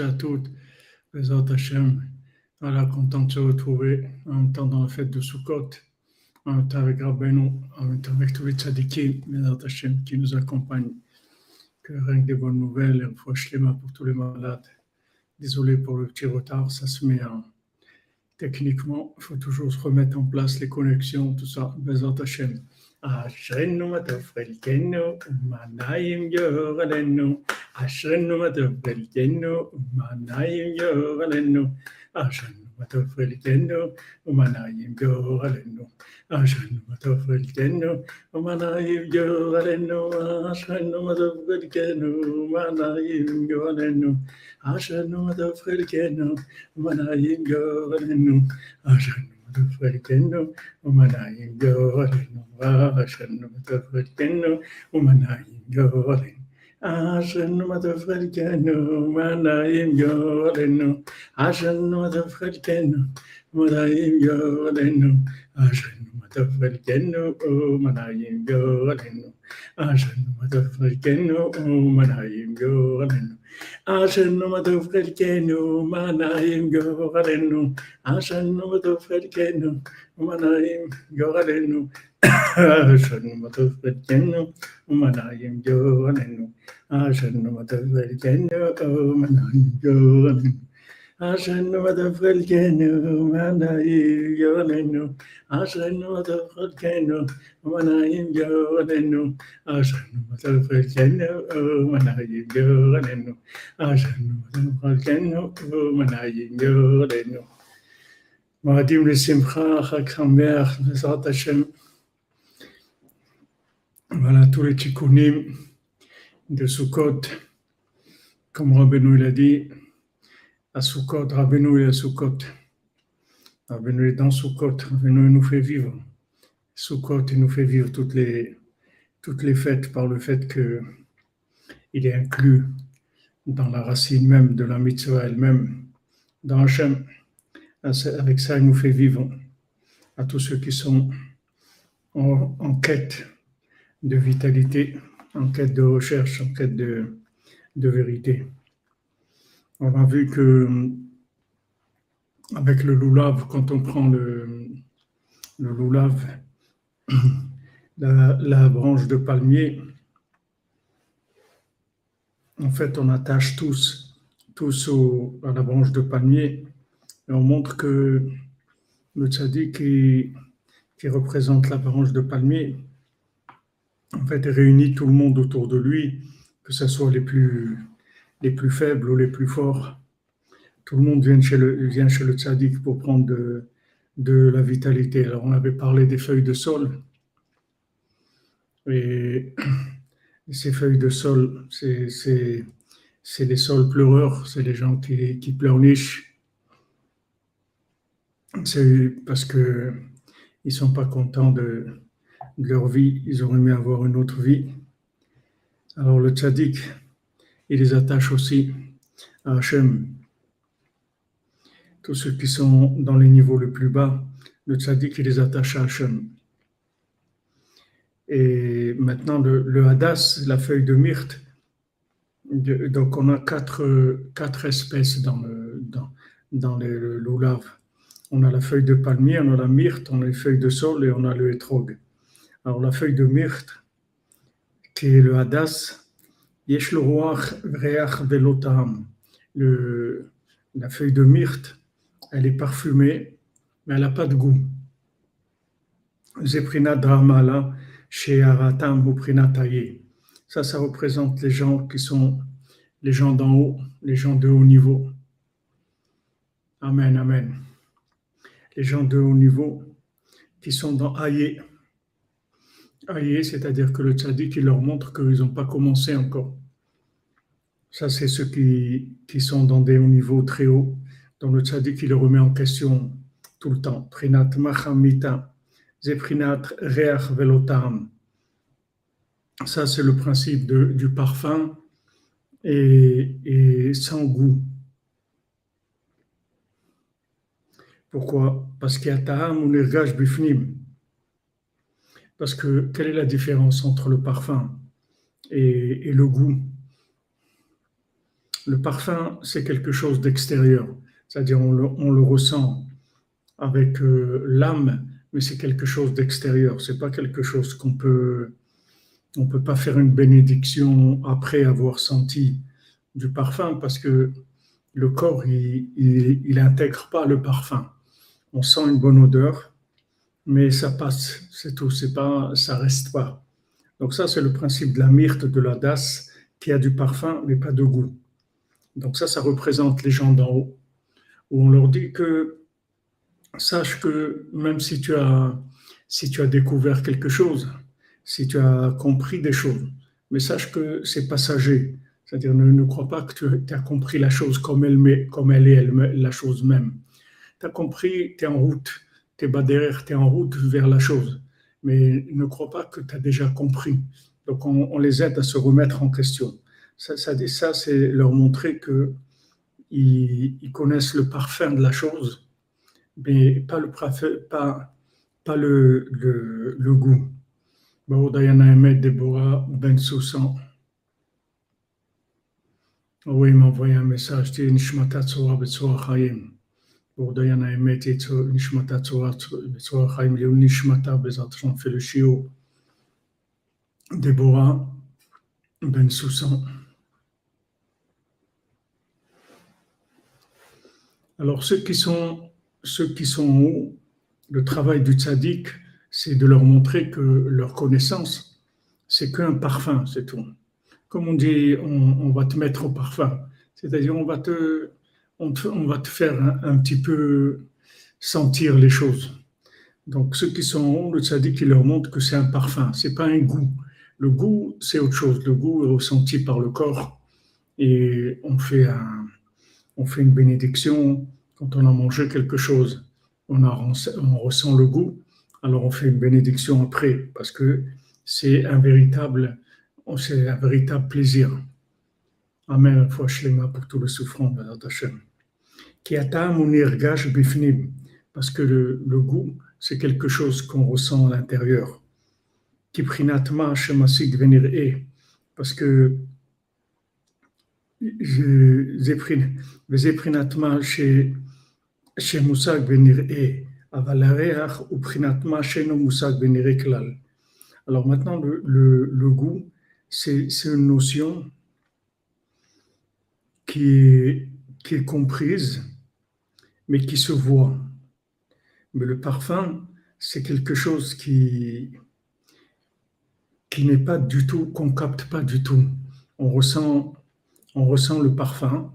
à toutes, les autres Hachem. Voilà, content de se retrouver en même temps dans la fête de Sukkot, en même temps avec Rabbeinu, en même temps avec tous les tzadikim, les autres Hachem qui nous accompagnent. Que rien que des bonnes nouvelles et une fois pour tous les malades. Désolé pour le petit retard, ça se met en. Techniquement, il faut toujours se remettre en place les connexions, tout ça. Bezat Hachem. אשרנו מה טוב חלקנו, ומה נעים גורלנו. אשרנו מה טוב חלקנו, ומה נעים גורלנו. אשרנו מה טוב חלקנו, ומה נעים גורלנו. אשרנו מה טוב חלקנו, ומה נעים גורלנו. אשרנו מה טוב חלקנו, ומה נעים גורלנו. אשרנו מה טוב חלקנו, ומה נעים גורלנו. אשרנו تفرجنه ومنايم جوهرين وعشان متفرجنه ومنايم جوهرين عشان متفرجنه ومنايم جوهرين عشان متفرجنه ومنايم جوهرين عشان متفرجنه ومنايم جوهرين عشان متفرجنه ومنايم جوهرين عشان ما تفرقنا ما نايم جوغلنا عشان ما تفرقنا ما نايم جوغلنا عشان ما تفرقنا ما نايم جوغلنا عشان ما تفرقنا ما نايم جوغلنا عشان وتفقد كانوا ملايين يجولنو عشان وتفقد كانوا ملايين يجولنو عشان وتفقد كانوا ملايين يجولنو عشان وتفقد كانوا ما جولنو مقدم לשמחה, חג שמח, בעזרת השם. ועל התורי תיקונים דסוכות, כמו רבנו ילדי, à Sukkot, Rabbeinu est à Rabbeinu est dans Sukkot Rabbeinu nous fait vivre Sukkot il nous fait vivre toutes les toutes les fêtes par le fait que il est inclus dans la racine même de la mitzvah elle-même, dans Hachem. Avec ça, il nous fait vivre à tous ceux qui sont en, quête de vitalité, en quête de recherche, en quête de vérité. On a vu que avec le loulav, quand on prend le, loulav, la, la branche de palmier, en fait, on attache tous, tous à la branche de palmier et on montre que le tzaddik qui, qui représente la branche de palmier, en fait, réunit tout le monde autour de lui, que ce soit les plus, les plus faibles ou les plus forts. Tout le monde vient chez le, vient chez le tzaddik pour prendre de, de la vitalité. Alors, on avait parlé des feuilles de sol. Et ces feuilles de sol, c'est les sols pleureurs, c'est les gens qui, qui pleurnichent. C'est parce que ils sont pas contents de, leur vie, ils auraient aimé avoir une autre vie. Alors le tzaddik, il les attache aussi à Hachem. Tous ceux qui sont dans les niveaux les plus bas, le tzaddik, il les attache à Hachem. Et maintenant, le, hadas, la feuille de myrte, donc on a quatre, quatre espèces dans le, dans, dans le loulav. On a la feuille de palmier, on a la myrte, on a les feuilles de sol et on a le hétrog. Alors la feuille de myrte, qui est le hadas, La feuille de myrte, elle est parfumée, mais elle n'a pas de goût. Zeprina là chez Aratam Ça, ça représente les gens qui sont les gens d'en haut, les gens de haut niveau. Amen, amen. Les gens de haut niveau qui sont dans Aïe. C'est-à-dire que le tzaddik, il leur montre qu'ils n'ont pas commencé encore. Ça, c'est ceux qui, qui, sont dans des hauts niveaux très hauts, dont le tzaddik, il le remet en question tout le temps. Prinat Machamita. Zeprinat Reach Velotam. Ça, c'est le principe du parfum et, sans goût. Pourquoi? Parce qu'il y a Taham ou Bifnim. Parce que quelle est la différence entre le parfum et, le goût? Le parfum, c'est quelque chose d'extérieur, c'est-à-dire on le, ressent avec euh, l'âme, mais c'est quelque chose d'extérieur. C'est pas quelque chose qu'on peut, on peut pas faire une bénédiction après avoir senti du parfum parce que le corps, il, il, intègre pas le parfum. On sent une bonne odeur, mais ça passe, c'est tout. C'est pas, ça reste pas. Donc ça, c'est le principe de la myrte, de la dasse, qui a du parfum, mais pas de goût. Donc ça, ça représente les gens d'en haut, où on leur dit que sache que même si tu as, si tu as découvert quelque chose, si tu as compris des choses, mais sache que c'est passager. C'est-à-dire, ne, ne crois pas que tu, as compris la chose comme elle, comme elle est, la chose même. Tu as compris, tu es en route, tu es bas derrière, tu es en route vers la chose. Mais ne crois pas que tu as déjà compris. Donc, on, les aide à se remettre en question. Ça, ça, c'est leur montrer que ils connaissent le parfum de la chose mais pas le, pas, pas le, le, goût. Emet Deborah Ben Soussan. Oui, il m'a envoyé un message, Ben. Alors, ceux qui sont ceux qui sont en haut, le travail du tzaddik, c'est de leur montrer que leur connaissance, c'est qu'un parfum, c'est tout. Comme on dit, on, va te mettre au parfum. C'est-à-dire, on va te, on, va te faire un, petit peu sentir les choses. Donc, ceux qui sont le tzaddik, il leur montre que c'est un parfum, c'est pas un goût. Le goût, c'est autre chose. Le goût est ressenti par le corps et on fait, une bénédiction quand on a mangé quelque chose, on, on ressent le goût, alors on fait une bénédiction après, parce que c'est un c'est un véritable plaisir. Amen, pour tout le souffrant, Qui bifnim, parce que le, le goût, c'est quelque chose qu'on ressent à l'intérieur. Qui prinatma shemasik venir e, parce que zeprinatma chez שמושג ונראה, אבל הריח הוא בחינת מה שאינו מושג ונראה כלל. Alors maintenant, le, le, le goût, c'est une notion qui est, comprise, mais qui se voit. Mais le parfum, c'est quelque chose qui, qui n'est pas du tout, qu'on capte pas du tout. On ressent, on ressent le parfum,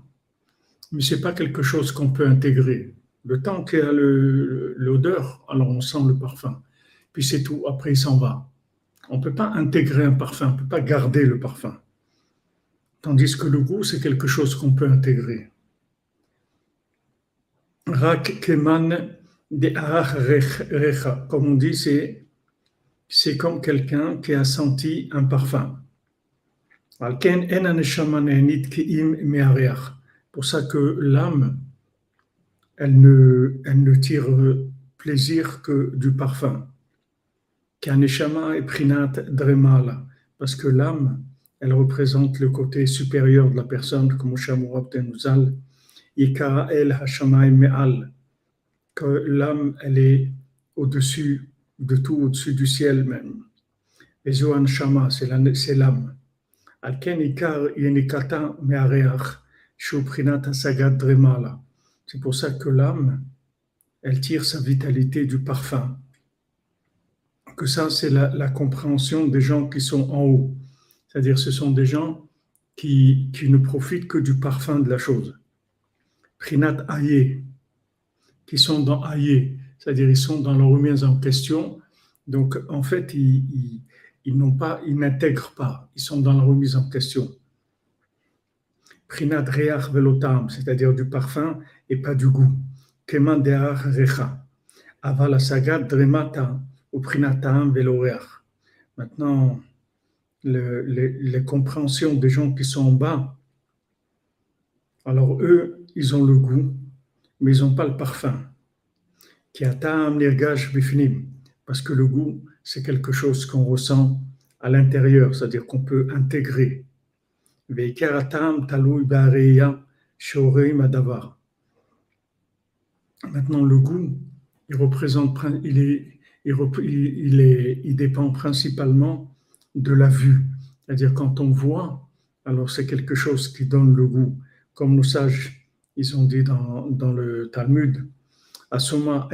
mais c'est pas quelque chose qu'on peut intégrer. Le temps qu'il y a l'odeur, alors on sent le parfum. Puis c'est tout, après il s'en va. On ne peut pas intégrer un parfum, on ne peut pas garder le parfum. Tandis que le goût, c'est quelque chose qu'on peut intégrer. Rak keman de recha, comme on dit, c'est, c'est comme quelqu'un qui a senti un parfum. Pour ça que l'âme elle ne, elle ne tire plaisir que du parfum. Kaneshama et Prinat Dremala, parce que l'âme, elle représente le côté supérieur de la personne, comme Tenuzal, Ikara El Hashamay Me'al, que l'âme, elle est au-dessus de tout, au-dessus du ciel même. Et Zohan Shama, c'est l'âme. C'est pour ça que l'âme, elle tire sa vitalité du parfum. Que ça, c'est la, compréhension des gens qui sont en haut. C'est-à-dire, ce sont des gens qui, qui, ne profitent que du parfum de la chose. Prinat Aye, qui sont dans Aye, c'est-à-dire ils sont dans leur remise en question. Donc, en fait, ils, ils, n'ont pas, ils n'intègrent pas, ils sont dans la remise en question. Prinat Reach Velotam, c'est-à-dire du parfum et pas du goût. Keman recha. Aval sagat dremata ou prinatam veloreach. Maintenant, le, les, compréhensions des gens qui sont en bas, alors eux, ils ont le goût, mais ils n'ont pas le parfum. Qui parce que le goût, c'est quelque chose qu'on ressent à l'intérieur, c'est-à-dire qu'on peut intégrer. Maintenant, le goût, il représente, il est, il, est, il dépend principalement de la vue. C'est-à-dire quand on voit, alors c'est quelque chose qui donne le goût. Comme nos sages, ils ont dit dans, dans le Talmud, Asoma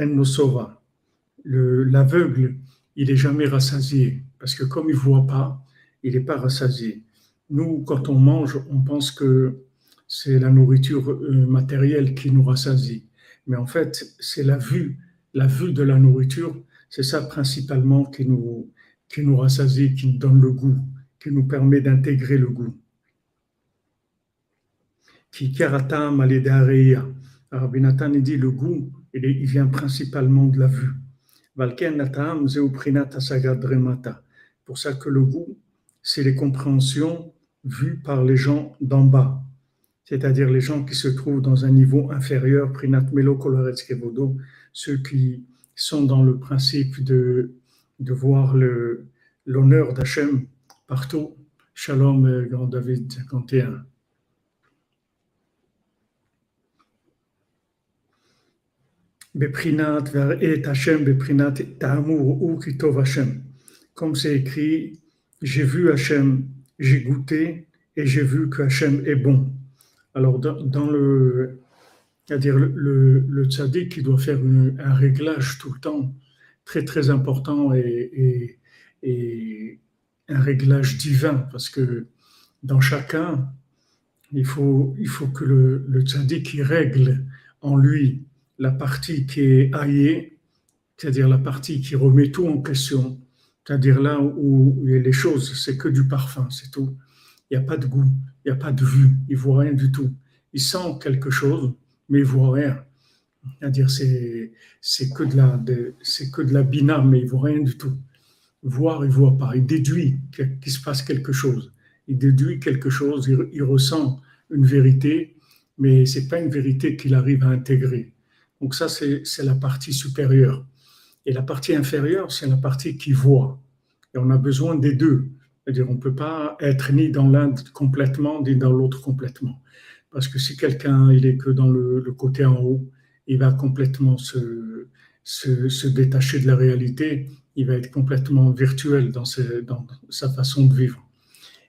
l'aveugle, il est jamais rassasié, parce que comme il voit pas, il n'est pas rassasié. Nous, quand on mange, on pense que c'est la nourriture euh, matérielle qui nous rassasie. Mais en fait, c'est la vue, la vue de la nourriture, c'est ça principalement qui nous, qui nous rassasie, qui nous donne le goût, qui nous permet d'intégrer le goût. Qui karatam Rabbi Nathan dit le goût, il vient principalement de la vue. Pour ça que le goût, c'est les compréhensions vues par les gens d'en bas, c'est-à-dire les gens qui se trouvent dans un niveau inférieur, Prinat Melo ceux qui sont dans le principe de, de voir l'honneur d'Hachem partout. Shalom, euh, grand David 51. Beprinat et Hashem, Beprinat ou Kitov Hashem. Comme c'est écrit, j'ai vu Hachem, j'ai goûté et j'ai vu que Hachem est bon. Alors, dans, le, c'est-à-dire le, le, tzaddik qui doit faire un réglage tout le temps, très très important et, un réglage divin, parce que dans chacun, il faut, il faut que le, le tzaddik règle en lui la partie qui est haïe, c'est-à-dire la partie qui remet tout en question, c'est-à-dire là où les choses, c'est que du parfum, c'est tout. Il n'y a pas de goût, il n'y a pas de vue, il voit rien du tout. Il sent quelque chose, mais il voit rien. C'est, c'est que de la c'est que de la bina, mais il voit rien du tout. Voir, il voit pas. Il déduit qu'il se passe quelque chose. Il déduit quelque chose, il, ressent une vérité, mais ce n'est pas une vérité qu'il arrive à intégrer. Donc ça, c'est la partie supérieure. Et la partie inférieure, c'est la partie qui voit. Et on a besoin des deux. C'est-à-dire, on ne peut pas être ni dans l'un complètement, ni dans l'autre complètement. Parce que si quelqu'un, il est que dans le, côté en haut, il va complètement se, se, détacher de la réalité, il va être complètement virtuel dans, sa façon de vivre.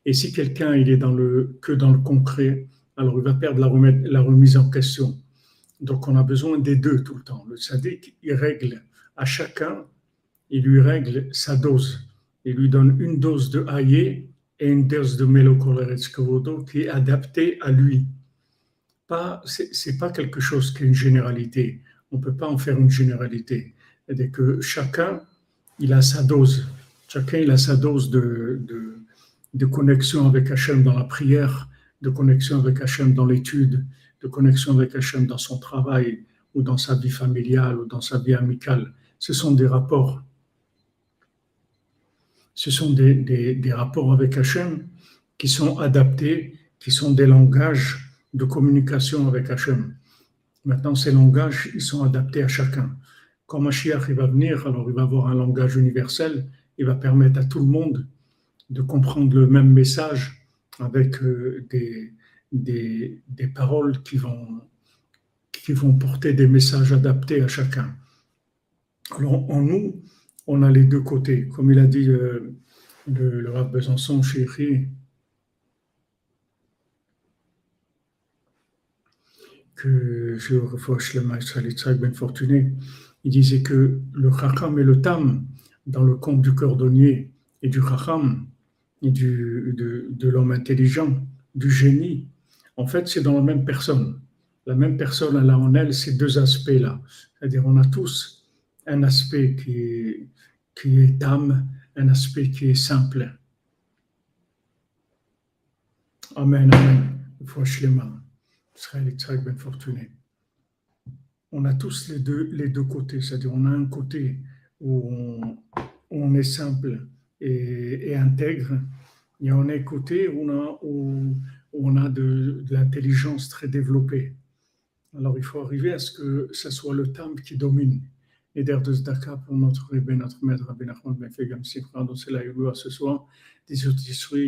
Et si quelqu'un, il est dans le, que dans le concret, alors il va perdre la, la remise en question. Donc on a besoin des deux tout le temps. Le sadique, il règle à chacun, il lui règle sa dose. Il lui donne une dose de haïe et une dose de mélocoleretskovodo qui est adaptée à lui. Pas, c'est pas quelque chose qui est une généralité. On ne peut pas en faire une généralité. C'est que chacun, il a sa dose. Chacun, il a sa dose de, de, de connexion avec Hachem dans la prière, de connexion avec Hachem dans l'étude, de connexion avec Hachem dans son travail ou dans sa vie familiale ou dans sa vie amicale. Ce sont des rapports. Ce sont des, des, rapports avec Hachem qui sont adaptés, qui sont des langages de communication avec Hachem. Maintenant, ces langages, ils sont adaptés à chacun. Quand Mashiach il va venir, alors il va avoir un langage universel, il va permettre à tout le monde de comprendre le même message avec euh, des, des, des, paroles qui vont, qui vont porter des messages adaptés à chacun. Alors en nous, on a les deux côtés. Comme il a dit euh, le, le Besançon, chéri, que je refoche le maître Ben Fortuné, il disait que le Chacham et le Tam, dans le conte du cordonnier et du Chacham, et du, de, l'homme intelligent, du génie, en fait, c'est dans la même personne. La même personne, elle a en elle ces deux aspects-là. C'est-à-dire, on a tous un aspect qui est, qui est âme, un aspect qui est simple. Amen, amen. Ben fortuné. On a tous les deux, les deux côtés, c'est-à-dire on a un côté où on, est simple et, intègre, et on a un côté où on a, où on a de, l'intelligence très développée. Alors il faut arriver à ce que ce soit le temple qui domine. et d'air de Zdaka pour notre Rebbe, notre maître Rabbi Nachman Ben Fegam Simcha, dont c'est la ce soir, des autres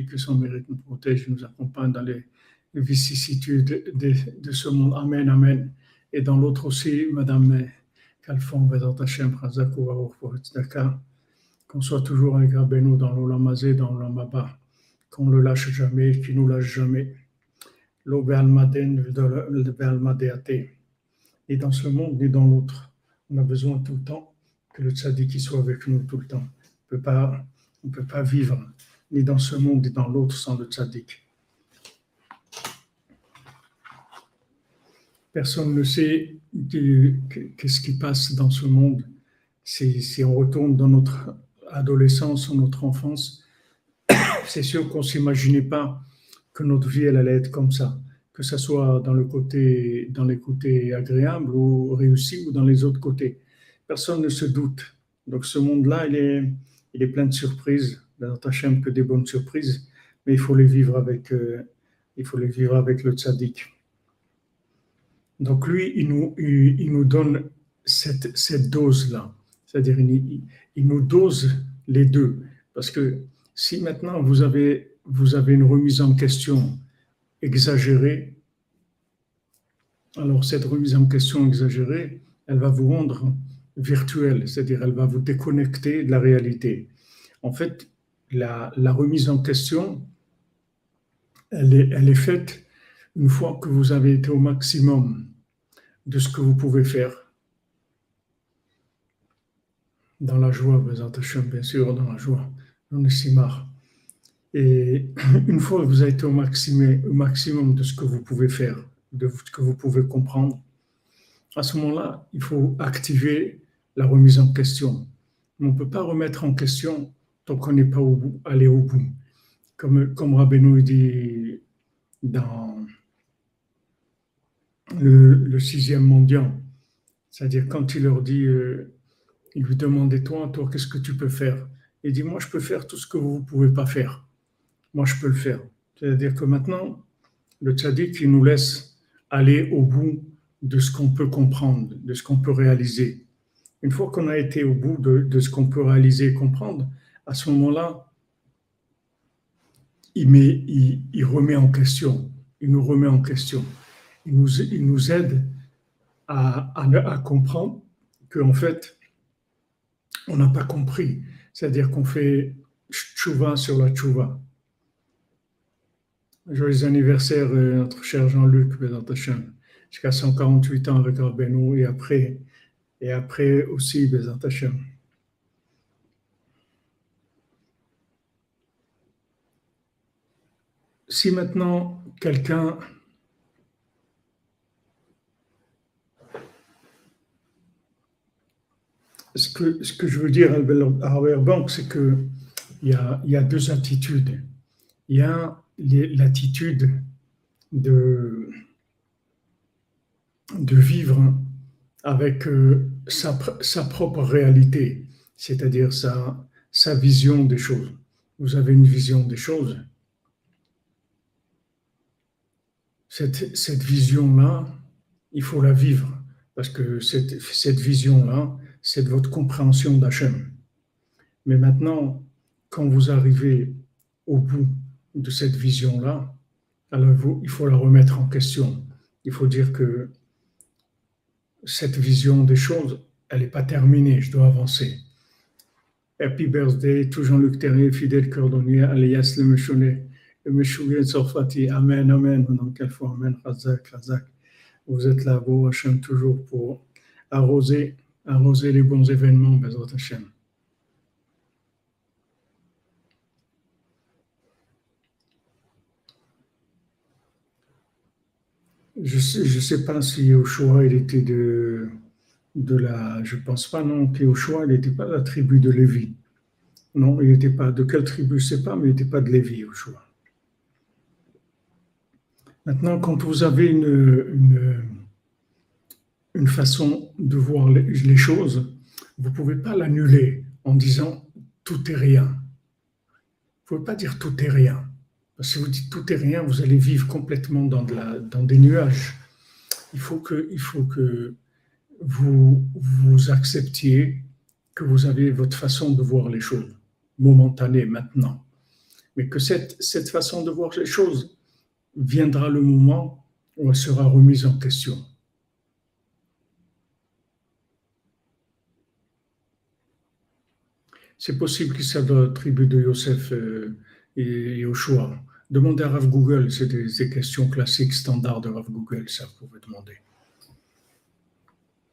que son mérite nous protège, nous accompagne dans les vicissitudes de, ce monde. Amen, Amen. Et dans l'autre aussi, Madame Kalfon, qu'on soit toujours avec Rabbeinu dans l'Olamazé, dans l'Olamaba, qu'on ne le lâche jamais, qu'il ne nous lâche jamais. Et dans ce monde, et dans l'autre on a besoin tout le temps que le tzaddik soit avec nous tout le temps. On ne peut pas vivre ni dans ce monde ni dans l'autre sans le tzaddik. Personne ne sait qu'est-ce qui passe dans ce monde. Si, on retourne dans notre adolescence ou notre enfance, c'est sûr qu'on ne s'imaginait pas que notre vie allait être comme ça que ce soit dans le côté, dans les côtés agréables ou réussis ou dans les autres côtés. Personne ne se doute. Donc ce monde-là, il est, il est plein de surprises. Dans Hachem que des bonnes surprises, mais il faut les vivre avec, euh, il faut les vivre avec le tzaddik. Donc lui, il nous, donne cette, dose-là. C'est-à-dire, il, nous dose les deux. Parce que si maintenant vous avez, une remise en question exagérée, alors cette remise en question exagérée, elle va vous rendre virtuel, c'est-à-dire elle va vous déconnecter de la réalité. En fait, la, remise en question, elle est, elle est faite une fois que vous avez été au maximum de ce que vous pouvez faire. Dans la joie, bien sûr, dans la joie, dans le simar. Et une fois que vous été au maximum, au maximum de ce que vous pouvez faire, de ce que vous pouvez comprendre, à ce moment-là, il faut activer la remise en question. On ne peut pas remettre en question tant qu'on n'est pas allé au bout. Comme, comme Rabbeinu dit dans le, sixième mondial, c'est-à-dire quand il leur dit, euh, il lui demande, et toi, toi, qu'est-ce que tu peux faire? Il dit, moi, je peux faire tout ce que vous ne pouvez pas faire moi je peux le faire. C'est-à-dire que maintenant, le tzaddik, il nous laisse aller au bout de ce qu'on peut comprendre, de ce qu'on peut réaliser. Une fois qu'on a été au bout de, ce qu'on peut réaliser et comprendre, à ce moment-là, il, remet en question, il nous remet en question. Il nous, aide à, à, à comprendre qu'en fait, on n'a pas compris. C'est-à-dire qu'on fait tchouva sur la tchouva. Joyeux anniversaire, euh, notre cher Jean-Luc Bézantachem. Jusqu'à 148 ans avec Arbenou et après, et après aussi Bézantachem. Si maintenant quelqu'un ce que, je veux dire à Bank, c'est qu'il y a, y a deux attitudes. Il y a l'attitude de, vivre avec euh, sa, propre réalité, c'est-à-dire sa, vision des choses. Vous avez une vision des choses. Cette, vision-là, il faut la vivre, parce que cette vision-là, c'est de votre compréhension d'Hachem. Mais maintenant, quand vous arrivez au bout de cette vision-là, alors il faut la remettre en question. Il faut dire que cette vision des choses, elle n'est pas terminée, je dois avancer. Happy birthday, tout Jean-Luc Terrier, fidèle cordonnier, alias le Meshouné, le Meshouné Sorfati. Amen, Amen. Dans quelle fois, Amen, Razak, Razak. Vous êtes là, beau Hachem, toujours pour arroser, arroser les bons événements, Bezrat Hachem. Je ne sais, je sais pas si Yoshua, il était de, de la. Je pense pas, non, qu'Yoshua, il n'était pas de la tribu de Lévi. Non, il n'était pas. De quelle tribu, je ne sais pas, mais il n'était pas de Lévi, Yoshua. Maintenant, quand vous avez une, une façon de voir les, choses, vous ne pouvez pas l'annuler en disant tout est rien. Vous ne pouvez pas dire tout est rien. Si vous dites tout est rien, vous allez vivre complètement dans, de la, dans des nuages. Il faut que, il faut que vous, vous acceptiez que vous avez votre façon de voir les choses, momentanée maintenant, mais que cette, cette façon de voir les choses viendra le moment où elle sera remise en question. C'est possible qu'il soit de la tribu de Yosef euh, et Yoshua. Demandez à Rav Google, c'est des, questions classiques standards de Rav Google, ça vous pouvez demander.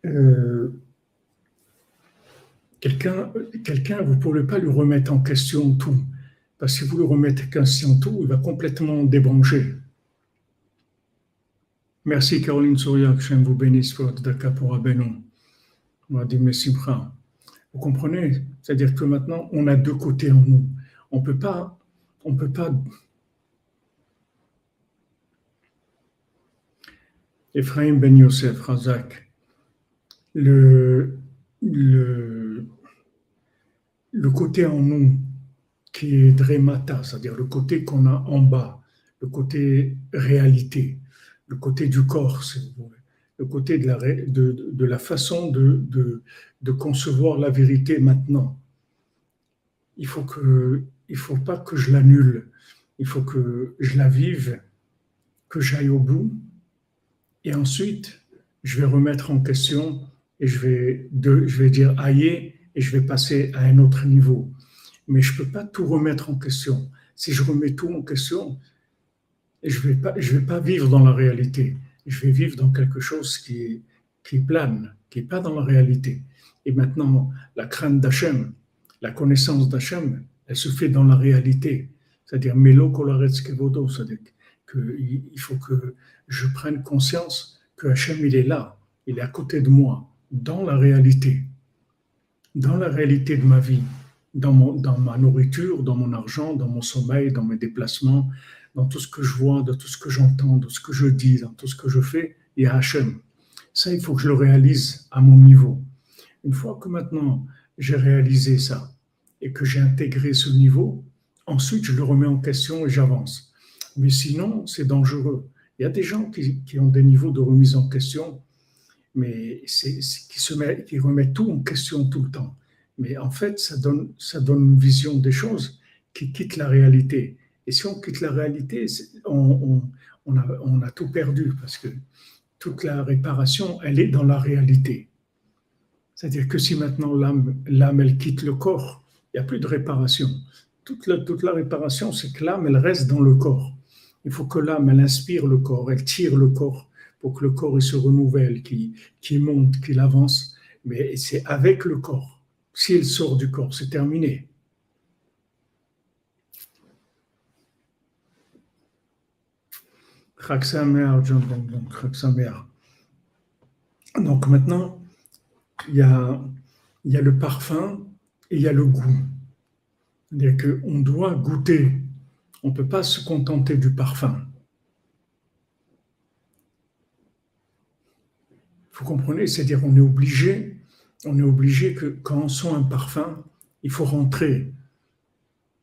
Euh, quelqu'un, vous ne pourrez pas lui remettre en question tout. Parce que si vous lui remettez en question tout, il va complètement débrancher. Merci Caroline Souria, que je vous bénisse pour Daka pour Abenon. On va dire Comprenez? C'est-à-dire que maintenant, on a deux côtés en nous. On peut pas, on peut pas. Ephraim Ben Yosef, Razak, le, le, le côté en nous qui est Dremata, c'est-à-dire le côté qu'on a en bas, le côté réalité, le côté du corps, le côté de la, façon de, concevoir la vérité maintenant. Il faut que, il faut pas que je l'annule, il faut que je la vive, que j'aille au bout, et ensuite je vais remettre en question et je vais, dire aïe et je vais passer à un autre niveau. Mais je ne peux pas tout remettre en question. Si je remets tout en question, je ne vais pas vivre dans la réalité. Je vais vivre dans quelque chose qui, plane, qui n'est pas dans la réalité. Et maintenant, la crainte d'Hachem, la connaissance d'Hachem, elle se fait dans la réalité. C'est-à-dire, Melo Kevodo, c'est-à-dire qu'il faut que je prenne conscience que Hachem, il est là, il est à côté de moi, dans la réalité, dans la réalité de ma vie, dans, mon, dans ma nourriture, dans mon argent, dans mon sommeil, dans mes déplacements, dans tout ce que je vois, dans tout ce que j'entends, dans ce que je dis, dans tout ce que je fais, il y a Hachem. Ça, il faut que je le réalise à mon niveau. Une fois que maintenant j'ai réalisé ça et que j'ai intégré ce niveau, ensuite je le remets en question et j'avance. Mais sinon, c'est dangereux. Il y a des gens qui, ont des niveaux de remise en question mais qui, se met, qui remet tout en question tout le temps. Mais en fait, ça donne, ça donne une vision des choses qui quitte la réalité. Et si on quitte la réalité, on, a, tout perdu parce que toute la réparation, elle est dans la réalité. C'est-à-dire que si maintenant l'âme, elle quitte le corps, il n'y a plus de réparation. Toute la, réparation, c'est que l'âme, elle reste dans le corps. Il faut que l'âme, elle inspire le corps, elle tire le corps pour que le corps se renouvelle, qu'il monte, qu'il avance. Mais c'est avec le corps. S'il sort du corps, c'est terminé. Donc maintenant, il y a, le parfum et il y a le goût. C'est-à-dire qu'on doit goûter. On ne peut pas se contenter du parfum. Vous comprenez? C'est-à-dire on est obligé, on est obligé que quand on sent un parfum, il faut rentrer.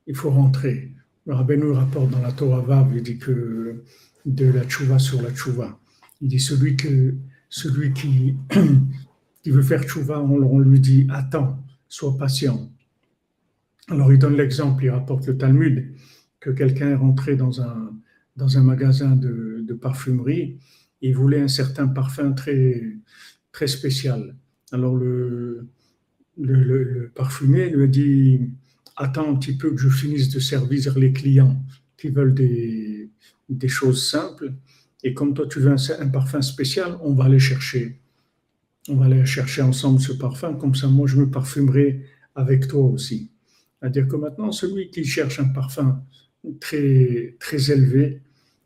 Il faut rentrer. Le Rabbeinu rapporte dans la Torah Vav, il dit que de la tchouva sur la tchouva. Il dit celui, que, celui qui, qui veut faire tchouva, on, lui dit attends, sois patient. Alors il donne l'exemple, il rapporte le Talmud, que quelqu'un est rentré dans un, dans un magasin de, parfumerie il voulait un certain parfum très, très spécial. Alors le, le, lui a dit Attends un petit peu que je finisse de servir les clients qui veulent des, des choses simples. Et comme toi, tu veux un, parfum spécial, on va aller chercher. On va aller chercher ensemble ce parfum. Comme ça, moi, je me parfumerai avec toi aussi. C'est-à-dire que maintenant, celui qui cherche un parfum très, très élevé,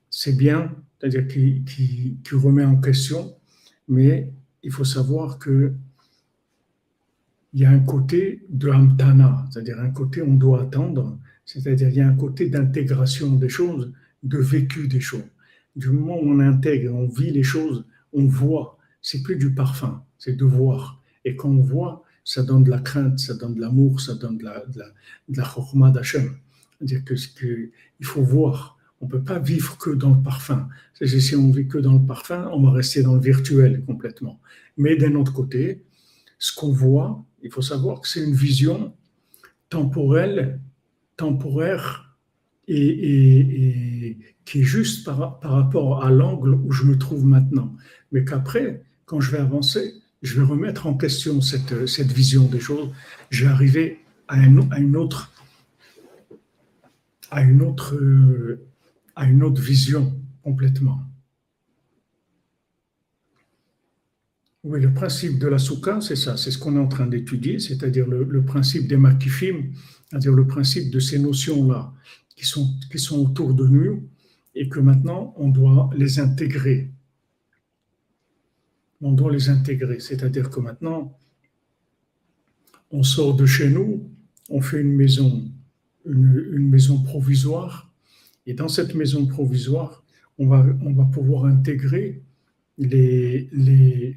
c'est bien, c'est-à-dire qui, remet en question, mais il faut savoir que il y a un côté de Amtana, c'est-à-dire un côté on doit attendre, c'est-à-dire il y a un côté d'intégration des choses, de vécu des choses. Du moment où on intègre, on vit les choses, on voit, c'est plus du parfum, c'est de voir. Et quand on voit, ça donne de la crainte, ça donne de l'amour, ça donne de la, de la, d'Hachem. C'est-à-dire qu'il faut voir, On ne peut pas vivre que dans le parfum. Si on vit que dans le parfum, on va rester dans le virtuel complètement. Mais d'un autre côté, ce qu'on voit, il faut savoir que c'est une vision temporelle, temporaire et, qui est juste par, par rapport à l'angle où je me trouve maintenant. Mais qu'après, quand je vais avancer, je vais remettre en question cette, cette vision des choses. Je vais arriver à, un, à une autre à une autre à une autre vision complètement. Oui, le principe de la soukha, c'est ça, c'est ce qu'on est en train d'étudier, c'est-à-dire le, principe des makifim, c'est-à-dire le principe de ces notions-là qui sont, qui sont autour de nous et que maintenant on doit les intégrer. On doit les intégrer, c'est-à-dire que maintenant on sort de chez nous, on fait une maison, une, une maison provisoire. Et dans cette maison provisoire, on va, on va pouvoir intégrer les, les,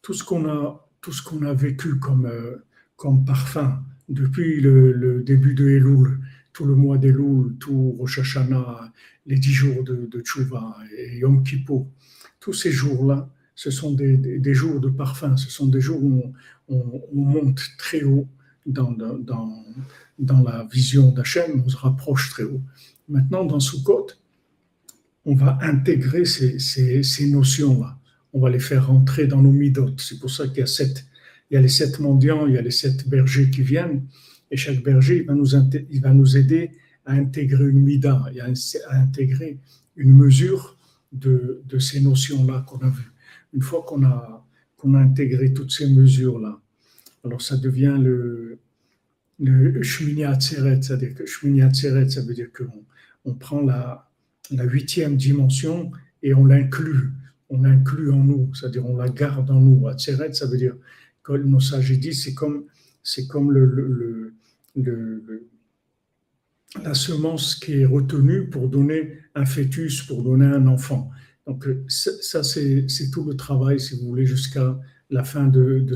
tout ce qu'on a, tout a vécu comme, euh, comme parfum depuis le, début de Elul, tout le mois d'Elul, tout Rosh Hashanah, les dix jours de, de Tchouva et Yom Kippur. Tous ces jours-là, ce sont des, des, jours de parfum, ce sont des jours où on, on, monte très haut dans, dans, dans la vision d'Hachem, on se rapproche très haut. Maintenant, dans Sukkot, on va intégrer ces, ces, notions-là. On va les faire rentrer dans nos midotes. C'est pour ça qu'il y a sept, il y a les sept mendiants, il y a les sept bergers qui viennent, et chaque berger il va nous, il va nous aider à intégrer une mida, à intégrer une mesure de, de ces notions-là qu'on a vues. Une fois qu'on a, qu'on a intégré toutes ces mesures-là, alors ça devient le, le Shmini Atzeret, c'est-à-dire que Shmini Atzeret, ça veut dire qu'on on prend la, la huitième dimension et on l'inclut. On l'inclut en nous, c'est-à-dire on la garde en nous. Atzeret, ça veut dire, comme nos sages disent, c'est comme, comme le, la semence qui est retenue pour donner un fœtus, pour donner un enfant. Donc ça, c'est, tout le travail, si vous voulez, jusqu'à la fin de, de.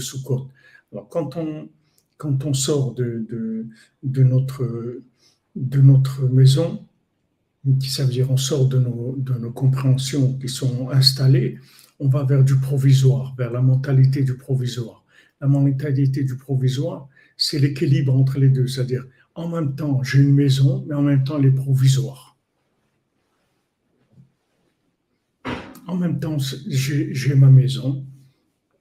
Alors quand on, quand on sort de, de, de, notre, de notre maison, qui ça veut dire on sort de nos, de nos compréhensions qui sont installées, on va vers du provisoire, vers la mentalité du provisoire. La mentalité du provisoire, c'est l'équilibre entre les deux, c'est-à-dire en même temps j'ai une maison, mais en même temps elle est provisoire. En même temps j'ai ma maison,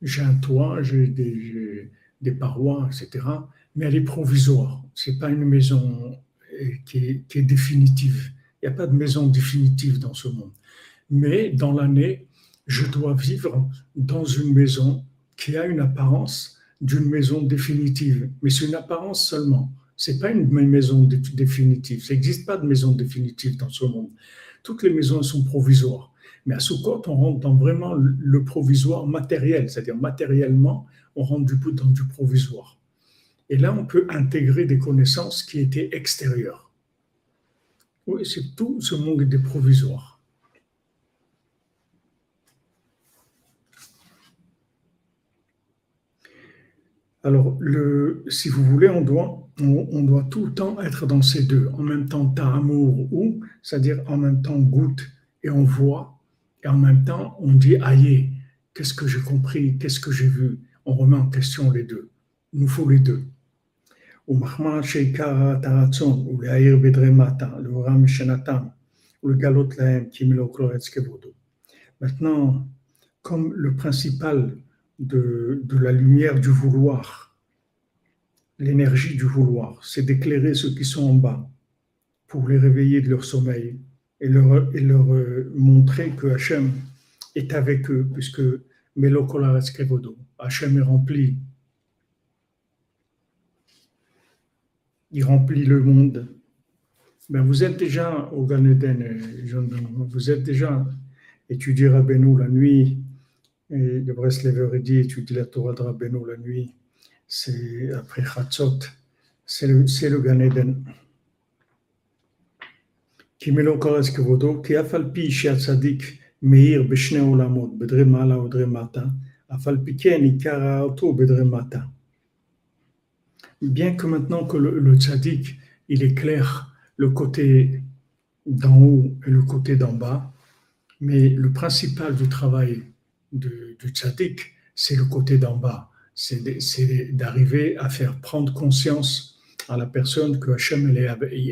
j'ai un toit, j'ai des, parois, etc. Mais elle est provisoire. C'est pas une maison euh, qui est, qui est définitive il n'y a pas de maison définitive dans ce monde. Mais dans l'année, je dois vivre dans une maison qui a une apparence d'une maison définitive. Mais c'est une apparence seulement. Ce n'est pas une maison définitive. Ça n'existe pas de maison définitive dans ce monde. Toutes les maisons sont provisoires. Mais à Soukot, on rentre dans vraiment le provisoire matériel, c'est-à-dire matériellement, on rentre du coup dans du provisoire. Et là, on peut intégrer des connaissances qui étaient extérieures. Oui, c'est tout ce monde des provisoires. Alors, si vous voulez, on doit, on, doit tout le temps être dans ces deux. En même temps, amour ou, c'est-à-dire en même temps goutte et on voit, et en même temps on dit aïe, qu'est-ce que j'ai compris, qu'est-ce que j'ai vu? On remet en question les deux. Il nous faut les deux. Maintenant, comme le principal de, la lumière du vouloir, l'énergie du vouloir, c'est d'éclairer ceux qui sont en bas pour les réveiller de leur sommeil et leur, et leur euh, montrer que Hachem est avec eux, puisque Hachem est rempli il remplit le monde. Ben, vous êtes déjà au Gan Eden, vous êtes déjà étudié Rabbeinu la nuit, et le Breslever dit étudier la Torah de Rabbeinu la nuit, c'est après Chatzot, c'est le, c'est le Gan Eden. כי מלוא קורס כבודו, כי אף על פי שהצדיק מאיר בשני עולמות, בדרי מעלה ובדרי מטה, אף על פי כן עיקר אותו בדרי mata bien que maintenant que le, le tzaddik, il éclaire le côté, d'en haut et le côté d'en bas, mais le principal du travail du, du tzaddik, c'est le côté d'en bas. C'est d'arriver à faire prendre conscience à la personne que Hachem il est, avec, il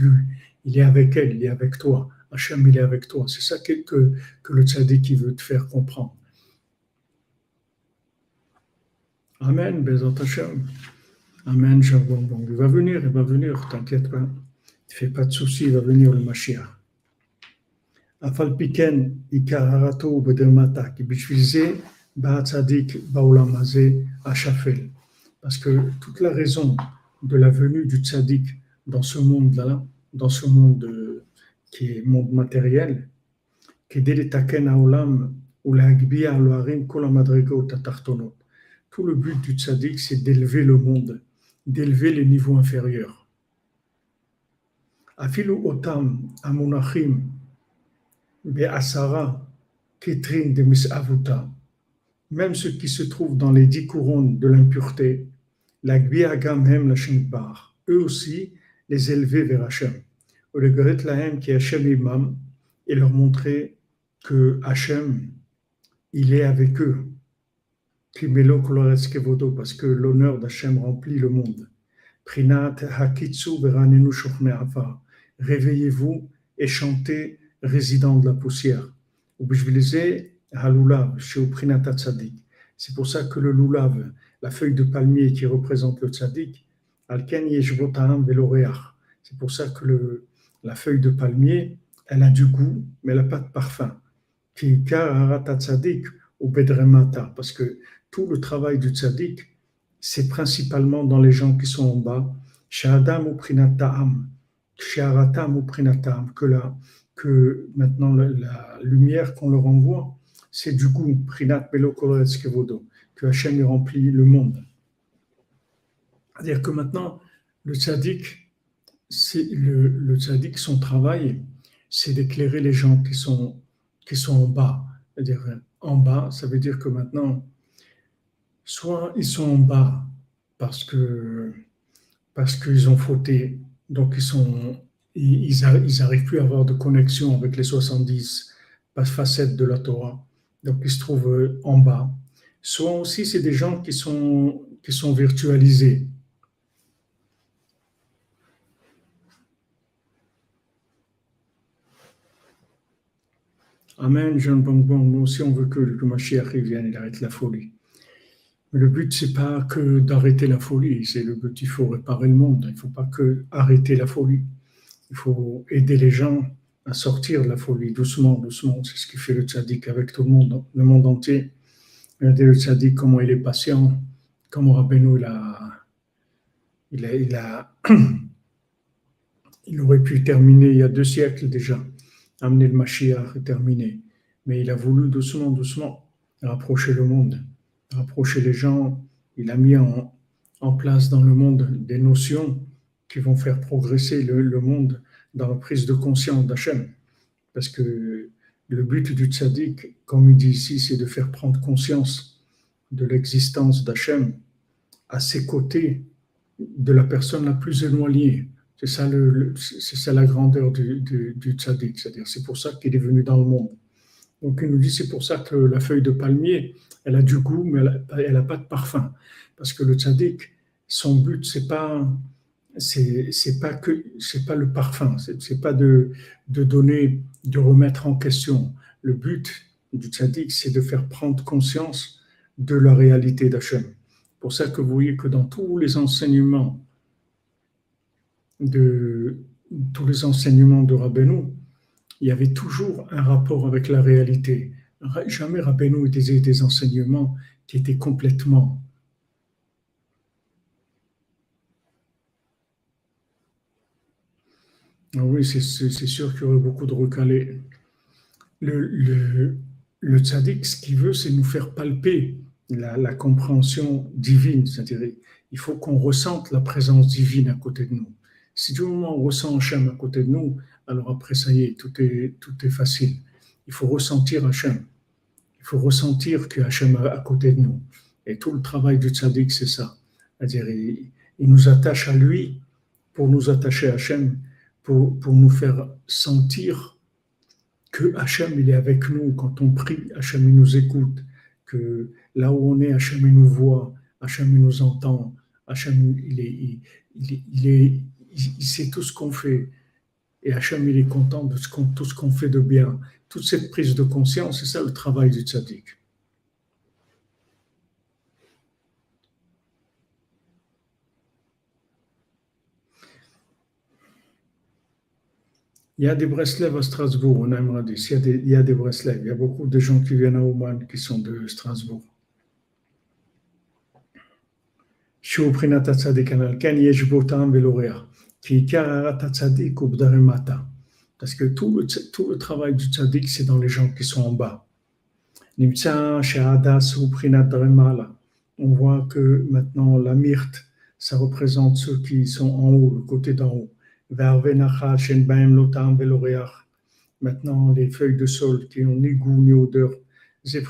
lui, il est avec elle, il est avec toi. Hachem, il est avec toi. C'est ça que, le tzaddik veut te faire comprendre. Amen, Bezat Hachem. Amen, Bon, Il va venir, il va venir, t'inquiète pas. Ne fais pas de soucis, il va venir le Mashiach. Afal piken ikararato bedermata qui bishvize ba'atzadik baolam achafel. Parce que toute la raison de la venue du tzaddik dans ce monde-là, dans ce monde euh, qui est monde matériel, Tout le but du tzaddik, c'est d'élever le monde d'élever les niveaux inférieurs. Afilu otam amunachim be'asara ketrin de misavuta, même ceux qui se trouvent dans les dix couronnes de l'impureté, la gbiagam hem la eux aussi les élever vers Hachem. La lahem qui est Hachem imam et leur montrer que Hachem, il est avec eux parce que l'honneur d'Hachem remplit le monde. Prinat Réveillez-vous et chantez, résident de la poussière. C'est pour ça que le lulav, la feuille de palmier qui représente le tzaddik, c'est pour ça que le, la feuille de palmier, elle a du goût, mais elle n'a pas de parfum. Parce que tout le travail du tzaddik, c'est principalement dans les gens qui sont en bas. Ou prinatam, ou prinatam, que, la, que maintenant la, lumière qu'on leur envoie, c'est du goût, prinat que Hachem remplit le monde. C'est-à-dire que maintenant, le tzaddik, le, le tzaddik, son travail, c'est d'éclairer les gens qui sont, qui sont en bas. C'est-à-dire, en bas, ça veut dire que maintenant, soit ils sont en bas parce que parce qu'ils ont fauté, donc ils sont ils n'arrivent plus à avoir de connexion avec les 70 facettes de la Torah, donc ils se trouvent en bas. Soit aussi c'est des gens qui sont qui sont virtualisés. Amen, Jean Bonbon. Nous aussi, on veut que le Mashiach vienne, il arrête la folie. Mais le but, c'est pas que d'arrêter la folie, c'est le but, il faut réparer le monde. Il ne faut pas que arrêter la folie. Il faut aider les gens à sortir de la folie, doucement, doucement. C'est ce qui fait le tzaddik avec tout le monde, le monde entier. Regardez le tzaddik, comment il est patient, comment Rabbeinu, il a, il a, il aurait pu terminer il y a deux siècles déjà, amener le Mashiach et terminer. Mais il a voulu doucement, doucement rapprocher le monde rapprocher les gens, il a mis en, place dans le monde des notions qui vont faire progresser le, monde dans la prise de conscience d'Hachem. Parce que le but du tzaddik, comme il dit ici, c'est de faire prendre conscience de l'existence d'Hachem à ses côtés de la personne la plus éloignée. C'est ça, le, c'est ça la grandeur du, du, tzaddik, c'est-à-dire c'est pour ça qu'il est venu dans le monde. Donc il nous dit c'est pour ça que la feuille de palmier, elle a du goût, mais elle n'a pas de parfum. Parce que le tzaddik, son but, c'est pas, c'est, pas que, c'est pas le parfum, c'est, pas de, de donner, de remettre en question. Le but du tzaddik, c'est de faire prendre conscience de la réalité d'Hachem. Pour ça que vous voyez que dans tous les enseignements de tous les enseignements de Rabbeinu, il y avait toujours un rapport avec la réalité. Jamais Rabbeinu disait des enseignements qui étaient complètement oui, c'est sûr qu'il y aurait beaucoup de recalés. Le, le, tzaddik, ce qu'il veut, c'est nous faire palper la, compréhension divine. C'est-à-dire, il faut qu'on ressente la présence divine à côté de nous. Si du moment on ressent Hachem à côté de nous, alors après, ça y est, tout est, facile. Il faut ressentir Hachem. Il faut ressentir que Hachem est à côté de nous. Et tout le travail du tzaddik, c'est ça. C'est-à-dire, il, nous attache à lui pour nous attacher à Hachem, pour, nous faire sentir que Hachem, il est avec nous. Quand on prie, Hachem, il nous écoute. Que là où on est, Hachem, il nous voit. Hachem, il nous entend. Hachem, il, est, il, il, est, il sait tout ce qu'on fait. Et Hachem, il est content de tout ce qu'on fait de bien. Toute cette prise de conscience, c'est ça le travail du tzaddik. Il y a des Breslev à Strasbourg, on aimerait dire. Il y a des, il y a des Breslev. Il y a beaucoup de gens qui viennent à Oman qui sont de Strasbourg. Parce que tout le, tout le travail du tzaddik, c'est dans les gens qui sont en bas. On voit que maintenant la myrte, ça représente ceux qui sont en haut, le côté d'en haut. Maintenant, les feuilles de sol qui n'ont ni goût ni odeur, c'est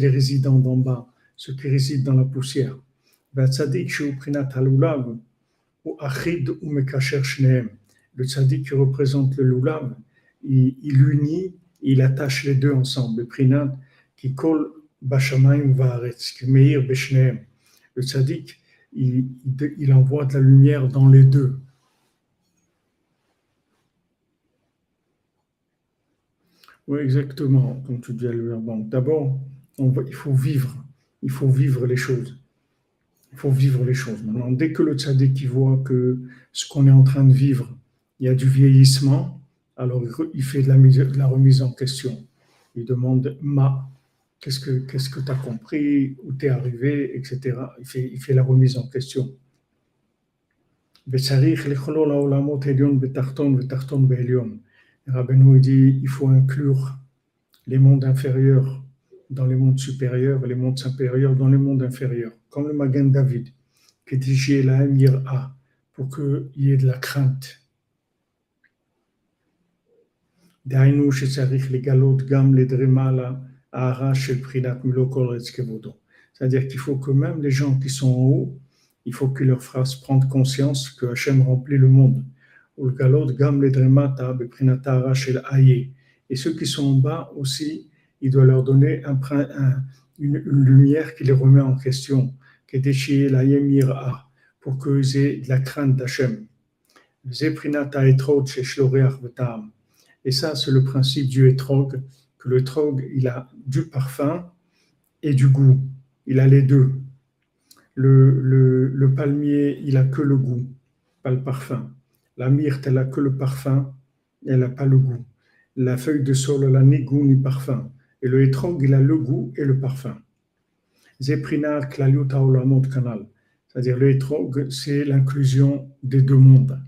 les résidents d'en bas, ceux qui résident dans la poussière. Le tzaddik qui représente le lulav, il, unit, il attache les deux ensemble. Le prinat qui colle bashamayim vaaretz, qui meir beshneem. Le tzaddik, il, envoie de la lumière dans les deux. Oui, exactement, comme tu dis à D'abord, il faut vivre, il faut vivre les choses. Il faut vivre les choses. Maintenant, dès que le tzaddik voit que ce qu'on est en train de vivre, il y a du vieillissement, alors il fait de la remise en question. Il demande ma, qu'est-ce que qu'est-ce que tu as compris, où tu es arrivé, etc. Il fait, il fait la remise en question. Rabbeinu dit il faut inclure les mondes inférieurs dans les mondes supérieurs les mondes supérieurs dans les mondes inférieurs, comme le Magan David, qui dit la A, pour qu'il y ait de la crainte. Dainu, les galot, gam, les dremala, c'est-à-dire qu'il faut que même les gens qui sont en haut, il faut qu'ils leur fassent prendre conscience que Hachem remplit le monde. Et ceux qui sont en bas aussi, il doit leur donner un, une, lumière qui les remet en question, pour qu'ils aient de la crainte d'Hachem. Et ça, c'est le principe du etrog, le trog, il a du parfum et du goût. Il a les deux. Le, le, palmier, il a que le goût, pas le parfum. La myrte, elle a que le parfum, elle n'a pas le goût. La feuille de sol, elle n'a ni goût ni parfum. Et le étrog, il a le goût et le parfum. Zeprina kanal. C'est-à-dire le étrog, c'est l'inclusion des deux mondes.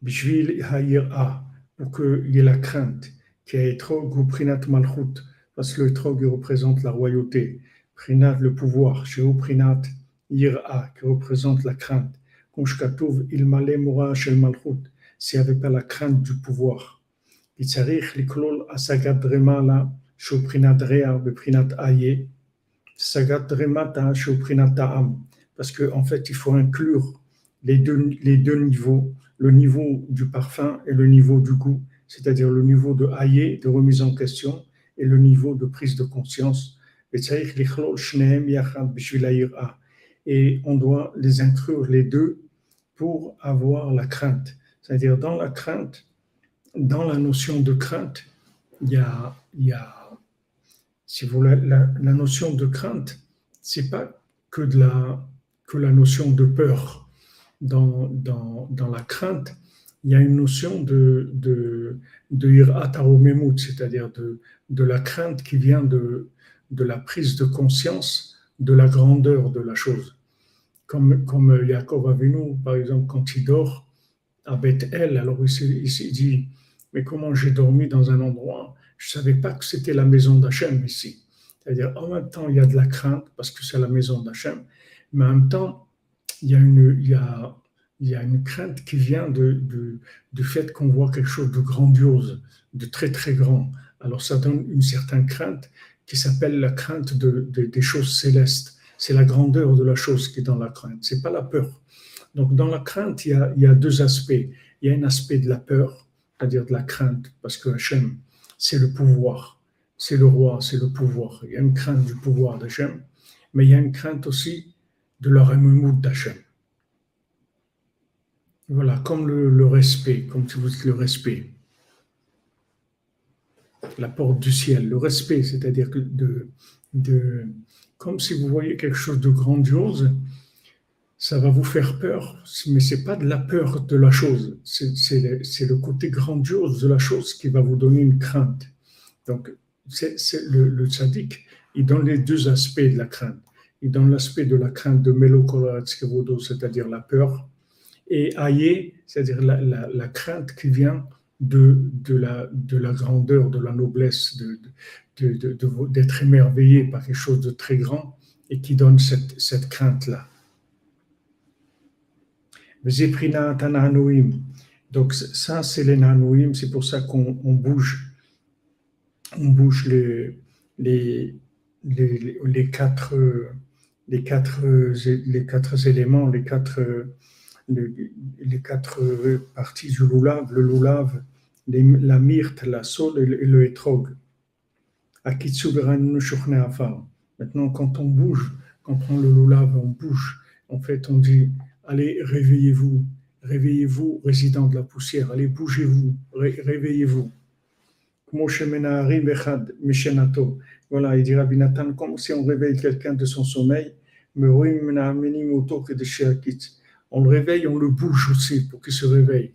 Bishvil a pour qu'il y ait la crainte, qui est etrog ou prinat malchut, parce que le etrog représente la royauté, prinat le pouvoir, chez prinat ira, qui représente la crainte, konshkatouv il malé moura shel malchut, s'il n'y avait pas la crainte du pouvoir. Itzarich liklol asagat dremala, chez prinat rea, prinat aye, sagat dremata, chez prinat ta'am, parce qu'en en fait, il faut inclure les deux, les deux niveaux le niveau du parfum et le niveau du goût, c'est-à-dire le niveau de haïe, de remise en question, et le niveau de prise de conscience. Et on doit les inclure les deux pour avoir la crainte. C'est-à-dire dans la crainte, dans la notion de crainte, il y a, il y a si vous voulez, la, la notion de crainte, c'est pas que de la que la notion de peur dans, la crainte, il y a une notion de, de, de c'est-à-dire de, la crainte qui vient de, de la prise de conscience de la grandeur de la chose. Comme, comme Yaakov Avinu, par exemple, quand il dort à Bethel, alors il s'est dit, mais comment j'ai dormi dans un endroit, je ne savais pas que c'était la maison d'Hachem ici. C'est-à-dire, en même temps, il y a de la crainte parce que c'est la maison d'Hachem, mais en même temps, il y a une, il y a, il y a une crainte qui vient de, du fait qu'on voit quelque chose de grandiose, de très très grand. Alors ça donne une certaine crainte qui s'appelle la crainte de, des choses célestes. c'est la grandeur de la chose qui est dans la crainte, c'est pas la peur. Donc dans la crainte, il y, a, il y a deux aspects. Il y a un aspect de la peur, c'est-à-dire de la crainte, parce que Hachem, c'est le pouvoir, c'est le roi, c'est le pouvoir. Il y a une crainte du pouvoir d'Hachem, mais il y a une crainte aussi de la remoud d'Hachem. Voilà, comme le, respect, comme si vous dites le respect. La porte du ciel, le respect, c'est-à-dire que de, de, comme si vous voyez quelque chose de grandiose, ça va vous faire peur, mais c'est pas de la peur de la chose, c'est le, le, côté grandiose de la chose qui va vous donner une crainte. Donc, c'est le, le tzaddik, il donne les deux aspects de la crainte. Il donne l'aspect de la crainte de Melo c'est-à-dire la peur, et aïe, c'est-à-dire la, crainte qui vient de, de, la, de la grandeur, de la noblesse, d'être de, émerveillé par quelque chose de très grand et qui donne cette, cette crainte-là. Donc ça, c'est les nanouim, c'est pour ça qu'on bouge, on bouge les, les, les, les, quatre, les, quatre, les quatre éléments, les quatre les quatre parties du loulav, le loulav, la myrte, la saule et le hétrog. Maintenant, quand on bouge, quand on prend le loulav, on bouge. En fait, on dit Allez, réveillez-vous, réveillez-vous, résident de la poussière, allez, bougez-vous, réveillez-vous. Voilà, il dit Rabbi Nathan, comme si on réveille quelqu'un de son sommeil, on le réveille, on le bouge aussi pour qu'il se réveille.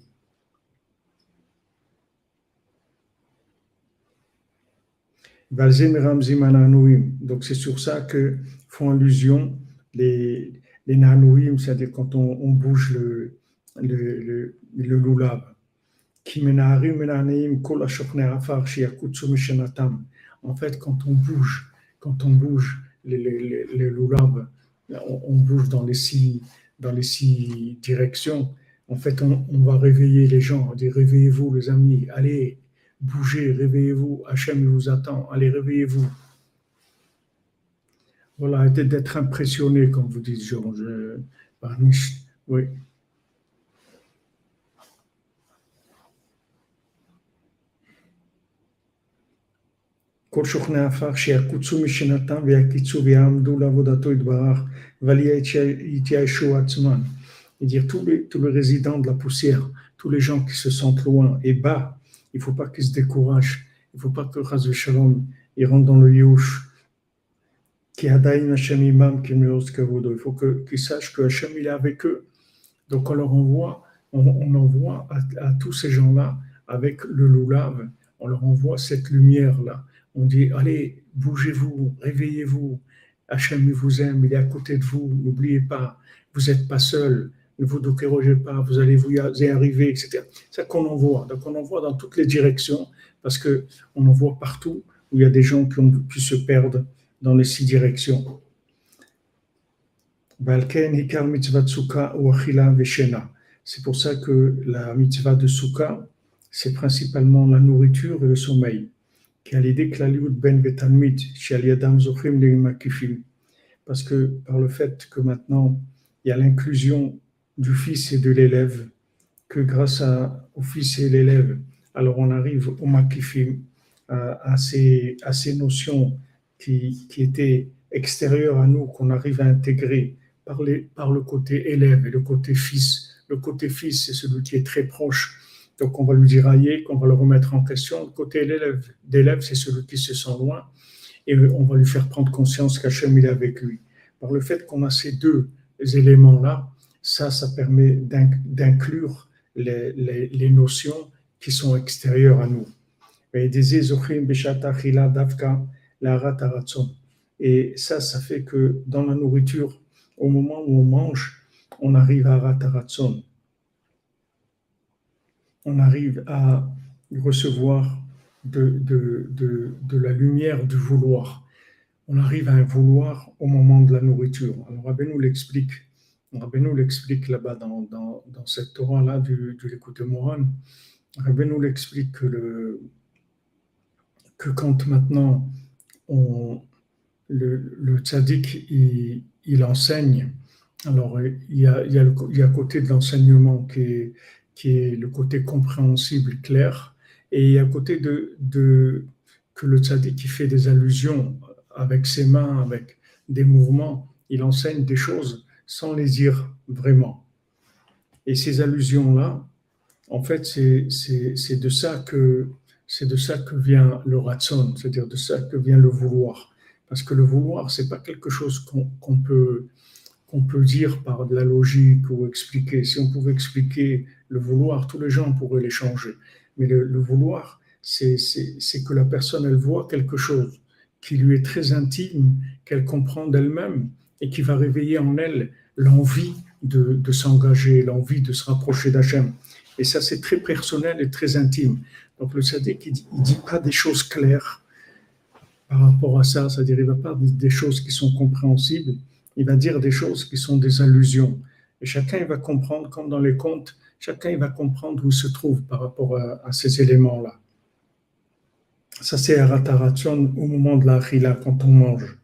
Donc c'est sur ça que font allusion les, les nanouim, c'est-à-dire quand on, bouge le, le, le, loulab. En fait, quand on bouge, quand on bouge le, le, loulab, on, bouge dans les six, dans les six directions, en fait, on, va réveiller les gens, on dit réveillez-vous les amis, allez, bougez, réveillez-vous, Hachem vous attend, allez, réveillez-vous. Voilà, d'être impressionné, comme vous dites, Georges, oui. כל שוכני העפר שיקוצו משנתם ויקיצו ויעמדו לעבודתו יתברך ויתייאשו עצמם. C'est-à-dire tous les, tous les résidents de la poussière, tous les gens qui se sentent loin et bas, il ne faut pas qu'ils se découragent, il ne faut pas que Chaz Shalom, ils rentrent dans le Yush, qui Hadaïn Hashem Imam, qui il faut qu'ils sachent que Hashem il est avec eux. Donc on leur envoie, on, on envoie à, à, tous ces gens-là avec le loulav, on leur envoie cette lumière-là on dit, allez, bougez-vous, réveillez-vous. Hachem vous aime, il est à côté de vous, n'oubliez pas, vous n'êtes pas seul, ne vous découragez pas, vous allez vous y arriver, etc. C'est ça qu'on envoie. Donc on envoie dans toutes les directions parce qu'on envoie partout où il y a des gens qui ont pu se perdre dans les six directions. C'est pour ça que la mitzvah de Souka, c'est principalement la nourriture et le sommeil. Ben Parce que par le fait que maintenant il y a l'inclusion du fils et de l'élève, que grâce à, au fils et l'élève, alors on arrive au makifim, à, ces, à ces notions qui, qui étaient extérieures à nous, qu'on arrive à intégrer par, les, par le côté élève et le côté fils. Le côté fils, c'est celui qui est très proche donc, on va lui aïe, qu'on va le remettre en question. Côté d'élève, c'est celui qui se sent loin. Et on va lui faire prendre conscience qu'Hachem, est avec lui. Par le fait qu'on a ces deux éléments-là, ça, ça permet d'inclure les, notions qui sont extérieures à nous. Et ça, ça fait que dans la nourriture, au moment où on mange, on arrive à Rataratson on arrive à recevoir de, la lumière du vouloir. On arrive à un vouloir au moment de la nourriture. Alors Rabbi nous l'explique. Nous l'explique là-bas dans, dans, cette Torah-là du, l'écoute Moran. Rabbi nous l'explique que, quand maintenant le, tzaddik, il, enseigne. Alors, il y a côté de l'enseignement qui est, qui est le côté compréhensible, clair, et a côté de, que le tzaddik qui fait des allusions avec ses mains, avec des mouvements, il enseigne des choses sans les dire vraiment. Et ces allusions-là, en fait, c'est de ça que c'est de ça que vient le ratson, c'est-à-dire de ça que vient le vouloir. Parce que le vouloir, c'est pas quelque chose qu'on peut qu'on peut dire par de la logique ou expliquer. Si on pouvait expliquer le vouloir, tous les gens pourraient les changer. Mais le, vouloir, c'est que la personne, elle voit quelque chose qui lui est très intime, qu'elle comprend d'elle-même et qui va réveiller en elle l'envie de, s'engager, l'envie de se rapprocher d'Hachem. Et ça, c'est très personnel et très intime. Donc le sadique, il ne dit pas des choses claires par rapport à ça, c'est-à-dire il ne va pas dire des choses qui sont compréhensibles, il va dire des choses qui sont des allusions. Et chacun il va comprendre, comme dans les contes, chacun il va comprendre où il se trouve par rapport à, ces éléments-là. Ça, c'est Arataration au moment de la Achila, quand on mange.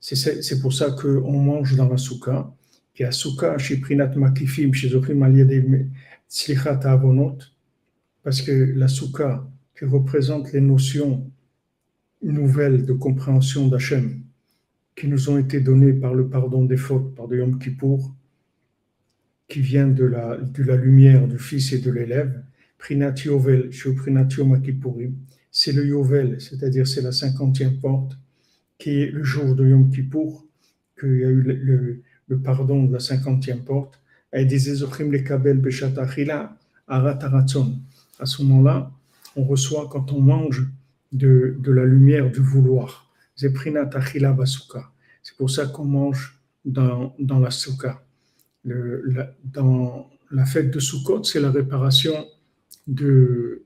C'est pour ça qu'on mange dans la souka. Parce que la souka, qui représente les notions nouvelles de compréhension d'Hachem, qui nous ont été données par le pardon des fautes, par de Yom Kippour, qui vient de la, lumière du Fils et de l'élève, Prinat Yovel, c'est le Yovel, c'est-à-dire c'est la cinquantième porte, qui est le jour de Yom Kippour, qu'il y a eu le, pardon de la cinquantième porte, et des Ezochim le Kabel Arataratzon. À ce moment-là, on reçoit quand on mange de, la lumière du vouloir. C'est pour ça qu'on mange dans, dans la souka. La, dans la fête de Sukkot, c'est la réparation de,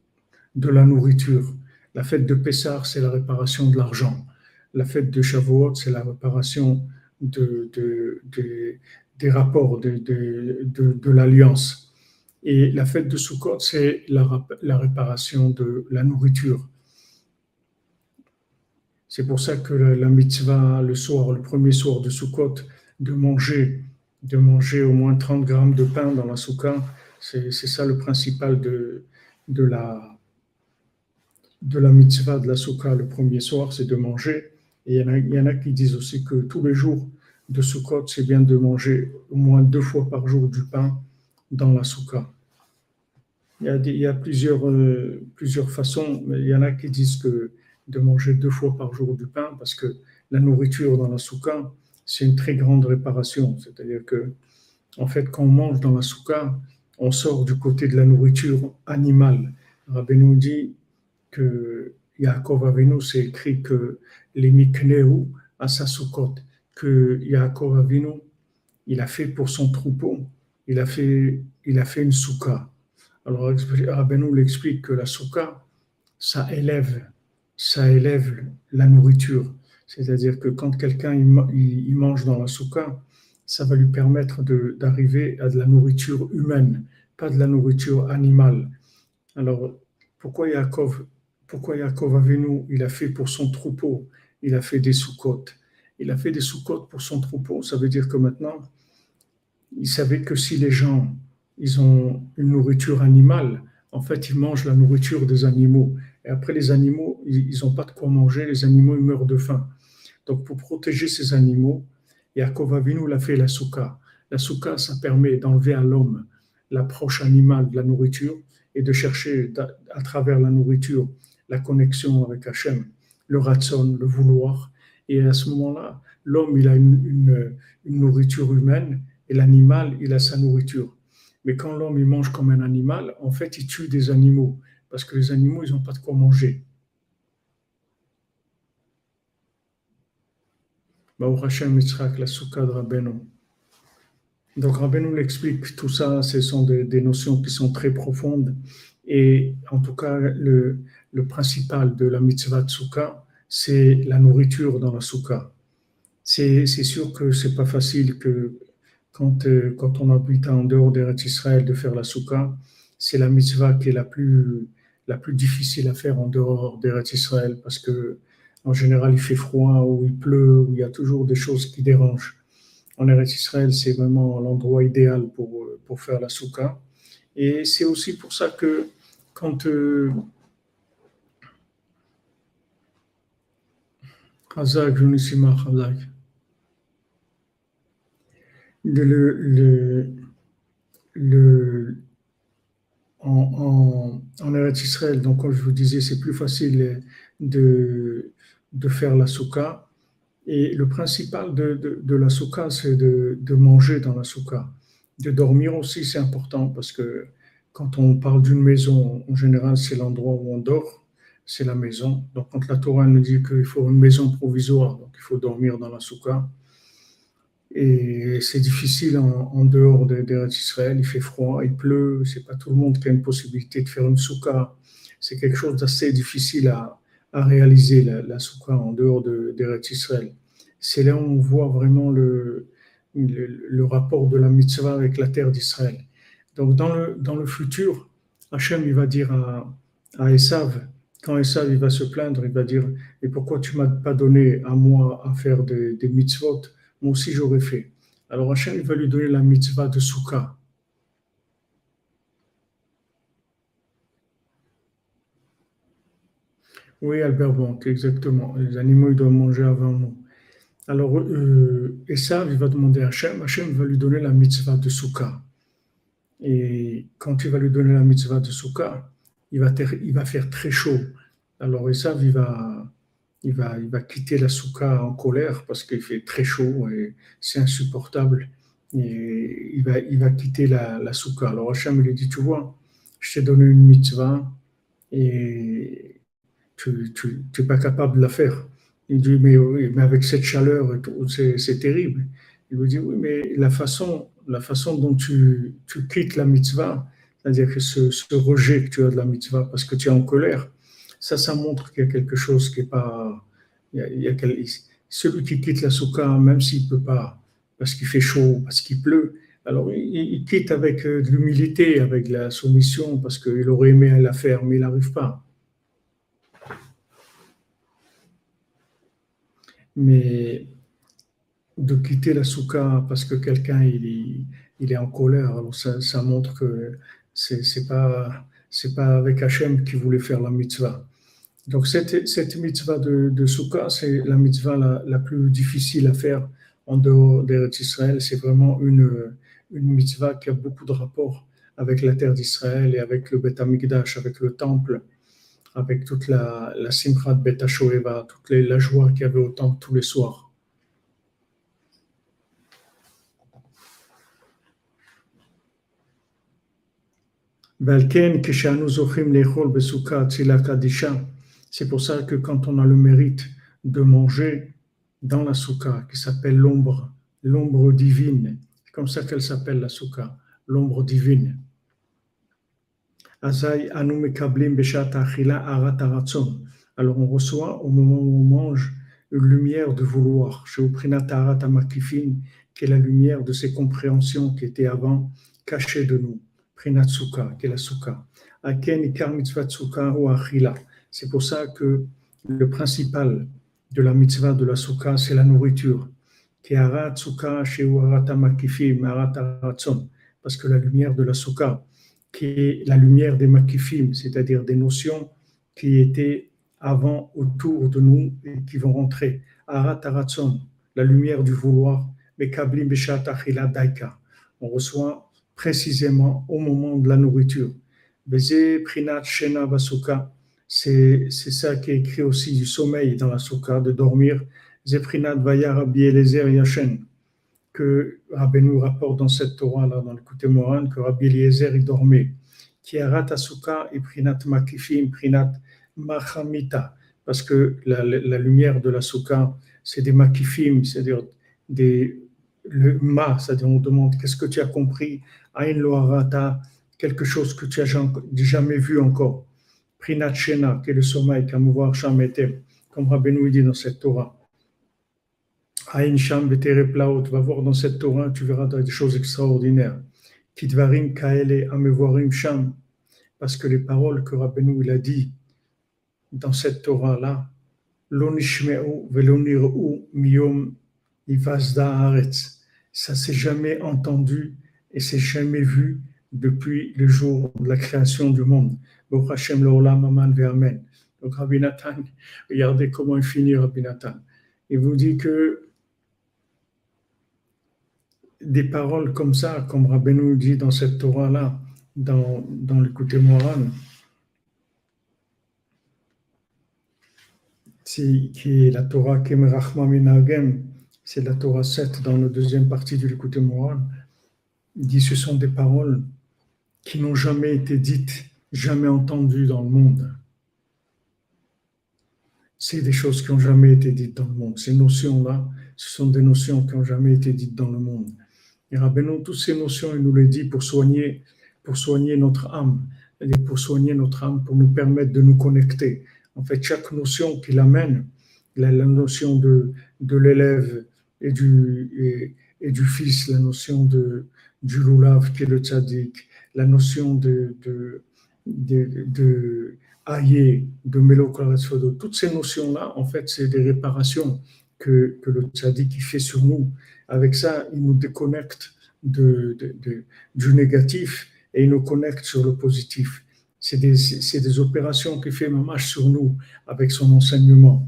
de la nourriture. La fête de Pessah, c'est la réparation de l'argent. La fête de Shavuot, c'est la réparation de, de, de des rapports, de, de l'alliance. Et la fête de Sukkot, c'est la, la, réparation de la nourriture. C'est pour ça que la, la, mitzvah, le soir, le premier soir de Sukkot, de manger, de manger au moins 30 grammes de pain dans la soukha, c'est ça le principal de, de, la, de la mitzvah de la soukha le premier soir, c'est de manger. Et il y, en a, il y en a qui disent aussi que tous les jours de Sukkot, c'est bien de manger au moins deux fois par jour du pain dans la soukha. Il y a, il y a plusieurs, euh, plusieurs façons, mais il y en a qui disent que de manger deux fois par jour du pain parce que la nourriture dans la soukha, c'est une très grande réparation. C'est-à-dire que, en fait, quand on mange dans la soukha, on sort du côté de la nourriture animale. Rabbeinu dit que Yaakov Avinu, c'est écrit que les Mikneu à sa soukot, que Yaakov Avinu, il a fait pour son troupeau, il a fait, il a fait une soukha. Alors, Rabbeinu l'explique que la soukha, ça élève, ça élève la nourriture. C'est-à-dire que quand quelqu'un il, mange dans la soukha, ça va lui permettre d'arriver à de la nourriture humaine, pas de la nourriture animale. Alors, pourquoi Yaakov, pourquoi Yaakov Avinu, il a fait pour son troupeau, il a fait des sous-côtes. Il a fait des sous-côtes pour son troupeau, ça veut dire que maintenant, il savait que si les gens ils ont une nourriture animale, en fait, ils mangent la nourriture des animaux. Et après, les animaux, ils n'ont pas de quoi manger, les animaux, ils meurent de faim. Donc, pour protéger ces animaux, Yaakov Avinu l'a fait la souka. La souka, ça permet d'enlever à l'homme l'approche animale de la nourriture et de chercher à travers la nourriture la connexion avec Hachem, le ratson, le vouloir. Et à ce moment-là, l'homme, il a une, une, une nourriture humaine et l'animal, il a sa nourriture. Mais quand l'homme il mange comme un animal, en fait, il tue des animaux parce que les animaux, ils n'ont pas de quoi manger. Hashem la souka de Rabbeinu. Donc Rabbeinu l'explique, tout ça, ce sont des, des, notions qui sont très profondes. Et en tout cas, le, principal de la mitzvah de souka, c'est la nourriture dans la souka. C'est sûr que c'est pas facile que quand, euh, quand on habite en dehors d'Eretz Israël de faire la souka, c'est la mitzvah qui est la plus, la plus difficile à faire en dehors d'Eretz Israël parce que en général il fait froid ou il pleut ou il y a toujours des choses qui dérangent. En Eretz Israël, c'est vraiment l'endroit idéal pour, pour faire la souka. Et c'est aussi pour ça que quand euh, le, le, le, en, en, en Israël, donc comme je vous disais, c'est plus facile de, de faire la souka. Et le principal de, de, de la souka, c'est de, de, manger dans la souka. De dormir aussi, c'est important parce que quand on parle d'une maison, en général, c'est l'endroit où on dort, c'est la maison. Donc quand la Torah nous dit qu'il faut une maison provisoire, donc il faut dormir dans la souka, et c'est difficile en, en dehors d'Eretz Israël, il fait froid, il pleut, c'est pas tout le monde qui a une possibilité de faire une souka. C'est quelque chose d'assez difficile à, à, réaliser, la, souka en dehors d'Eretz Israël. C'est là où on voit vraiment le, le, rapport de la mitzvah avec la terre d'Israël. Donc dans le, dans le futur, Hachem il va dire à, à Esav, quand Esav il va se plaindre, il va dire, et pourquoi tu m'as pas donné à moi à faire des, des mitzvot? Moi aussi j'aurais fait. Alors Hachem, il va lui donner la mitzvah de Souka. Oui, Albert Bonk, exactement. Les animaux, ils doivent manger avant nous. Alors, euh, ça, il va demander à Hachem. Hachem va lui donner la mitzvah de Souka. Et quand il va lui donner la mitzvah de Souka, il va, il va faire très chaud. Alors, Esav, il va, il va, il va quitter la souka en colère parce qu'il fait très chaud et c'est insupportable. Et il va, il va quitter la, la souka. Alors Hachem lui dit, tu vois, je t'ai donné une mitzvah et tu n'es pas capable de la faire. Il dit, mais, mais avec cette chaleur, c'est terrible. Il lui dit, oui, mais la façon, la façon dont tu, tu quittes la mitzvah, c'est-à-dire que ce, ce rejet que tu as de la mitzvah parce que tu es en colère, ça, ça montre qu'il y a quelque chose qui n'est pas. Il y a, il celui qui quitte la souka, même s'il ne peut pas, parce qu'il fait chaud, parce qu'il pleut, alors il, il, quitte avec euh, de l'humilité, avec la soumission, parce qu'il aurait aimé la faire, mais il n'arrive pas. Mais de quitter la souka parce que quelqu'un il, est en colère, ça, montre que c'est, c'est pas pas avec Hachem qui voulait faire la mitzvah. Donc cette, cette mitzvah de, de Souka, c'est la mitzvah la, plus difficile à faire en dehors d'Eretz Israël. C'est vraiment une, une mitzvah qui a beaucoup de rapports avec la terre d'Israël et avec le Beth Amikdash, avec le temple, avec toute la, la Simchat Beth Shoeva, toute la joie qu'il y avait au temple tous les soirs. C'est pour ça que quand on a le mérite de manger dans la souka, qui s'appelle l'ombre, l'ombre divine, c'est comme ça qu'elle s'appelle la souka, l'ombre divine. Alors on reçoit au moment où on mange une lumière de vouloir, qui est la lumière de ces compréhensions qui étaient avant cachées de nous. Prinatsuka, qui est la. C'est pour ça que le principal de la mitzvah de la soukha, c'est la nourriture. Parce que la lumière de la soukha, qui est la lumière des makifim, c'est-à-dire des notions qui étaient avant autour de nous et qui vont rentrer. Arat la lumière du vouloir, on reçoit précisément au moment de la nourriture. Beze prinat shena vasuka, c'est ça qui est écrit aussi du sommeil dans la soukha, de dormir. Zeprinat Vaya Rabbi Eliezer Yachen, que Rabbi nous rapporte dans cette Torah-là, dans le côté Moran, que Rabbi Eliezer il dormait. Qui arat Asuka et Prinat Makifim, Prinat Machamita, parce que la, lumière de la soukha, c'est des Makifim, c'est-à-dire des, le Ma, c'est-à-dire on demande qu'est-ce que tu as compris, Ain Loharata, quelque chose que tu as jamais vu encore. Prinat Shena, qui est le sommeil, qu'Amouvoir Sham était, comme Rabbeinu dit dans cette Torah. Aïn Sham Plaot, va voir dans cette Torah, tu verras des choses extraordinaires. Kitvarim Kaele Amevorim Sham, parce que les paroles que Rabbeinu il a dit dans cette Torah-là, L'onishmeu velonirou miyom. Ça s'est jamais entendu et c'est jamais vu depuis le jour de la création du monde. Donc Rabbi Nathan, regardez comment il finit Rabbi Nathan. Il vous dit que des paroles comme ça, comme Rabbi nous dit dans cette Torah-là, dans, dans l'écouté moral, qui est la Torah Kemerachma Minagem, c'est la Torah 7 dans la deuxième partie du l'écouté moral, dit ce sont des paroles qui n'ont jamais été dites, jamais entendues dans le monde. C'est des choses qui n'ont jamais été dites dans le monde. Ces notions-là, ce sont des notions qui n'ont jamais été dites dans le monde. Et Rabbeinu, toutes ces notions, il nous les dit pour soigner, pour soigner notre âme, pour soigner notre âme, pour nous permettre de nous connecter. En fait, chaque notion qu'il amène, la, notion de, de l'élève et du, et, du fils, la notion de, du loulav qui est le tzaddik, la notion de, de, de, de Aïe, de toutes ces notions-là, en fait, c'est des réparations que, que le tzaddik fait sur nous. Avec ça, il nous déconnecte du négatif et il nous connecte sur le positif. C'est des, opérations qu'il fait Mamash sur nous avec son enseignement.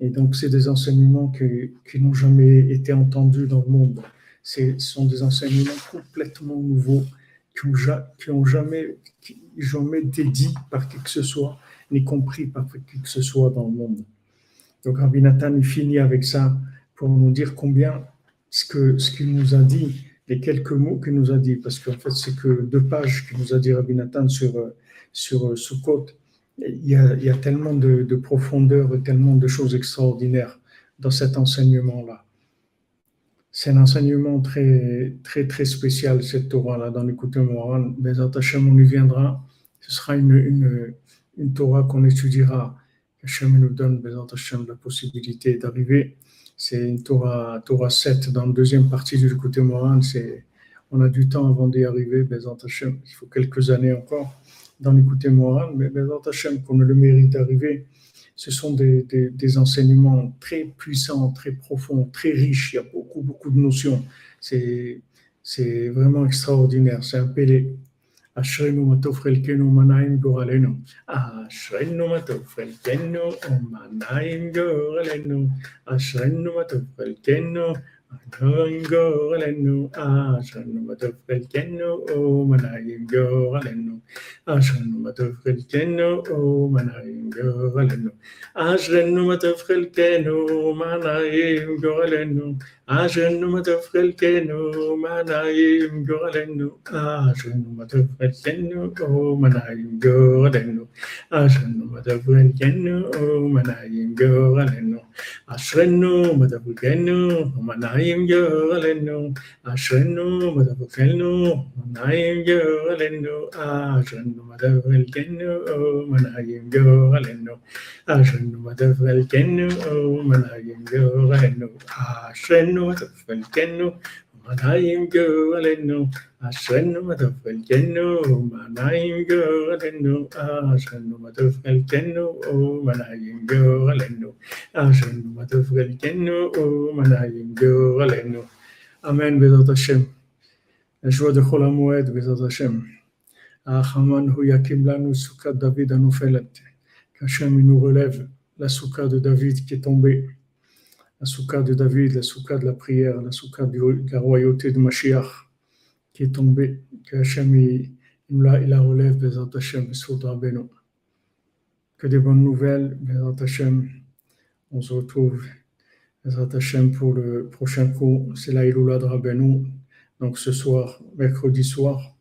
Et donc, c'est des enseignements qui, n'ont jamais été entendus dans le monde. Ce sont des enseignements complètement nouveaux qui n'ont qui jamais, jamais été dits par qui que ce soit, ni compris par qui que ce soit dans le monde. Donc, Rabbi Nathan finit avec ça pour nous dire combien ce qu'il ce qu'il nous a dit, les quelques mots qu'il nous a dit, parce qu'en fait, c'est que deux pages qu'il nous a dit Rabbi Nathan sur, sur Sukkot. Il y a, il y a tellement de, de profondeur tellement de choses extraordinaires dans cet enseignement-là. C'est un enseignement très, très, très spécial, cette Torah-là, dans l'écoute morale. Mais Hachem, on y viendra. Ce sera une, une, une Torah qu'on étudiera. Hachem nous donne, Hachem, la possibilité d'arriver c'est une Torah, Torah 7 dans la deuxième partie du côté. C'est, on a du temps avant d'y arriver, il faut quelques années encore dans l'écouté moral, mais Bezant Hashem, qu'on a le mérite d'arriver, ce sont des, des, des, enseignements très puissants, très profonds, très riches. Il y a beaucoup, beaucoup de notions. C'est, c'est vraiment extraordinaire. C'est un pélé. אשרינו מה טוב חלקנו ומנעים גורלנו. אשרינו מה טוב חלקנו ומנעים גורלנו. אשרינו מה טוב חלקנו מנעים גורלנו. אשרינו מה טוב חלקנו ומנעים גורלנו. אשרינו מה טוב חלקנו ומנעים גורלנו. אשרינו מה טוב חלקנו ומנעים גורלנו. אשרנו מה טוב חלקנו, מה נעים גורלנו. אשרנו מה טוב חלקנו, מה נעים גורלנו. Achin de votre frilkeno, ma naïm gorlendu. Achin de votre frilkeno, oh, ma naïm gorlendu. Achin de votre frilkeno, oh, ma naïm gorlendu. Achin de votre frilkeno, oh, ma naïm gorlendu. Achin de votre frilkeno, oh, ma naïm gorlendu. Achin de oh, ma naïm gorlendu. אשרנו מה טוב חלקנו, מה נעים גורלנו. אשרנו אשרנו ותפלגנו, ומנעים גורלנו, אשרנו ותפלגנו, ומנעים גורלנו, אשרנו ותפלגנו, ומנעים גורלנו, אשרנו ותפלגנו, ומנעים גורלנו. אמן בעזרת השם. ישוע דחול המועד בעזרת השם. האחמן הוא יקים לנו סוכת דוד הנופלת, qu'Hachem nous relève la souka de David qui est tombée. la soukha de David, la soukha de la prière, la soukha de la royauté de Mashiach qui est tombée, que Hachem il, la, relève, Bezat Hachem, Beno. Que des bonnes nouvelles, Bezat Hachem. On se retrouve, Bezat Hachem, pour le prochain cours. C'est la Iloula de. Donc ce soir, mercredi soir,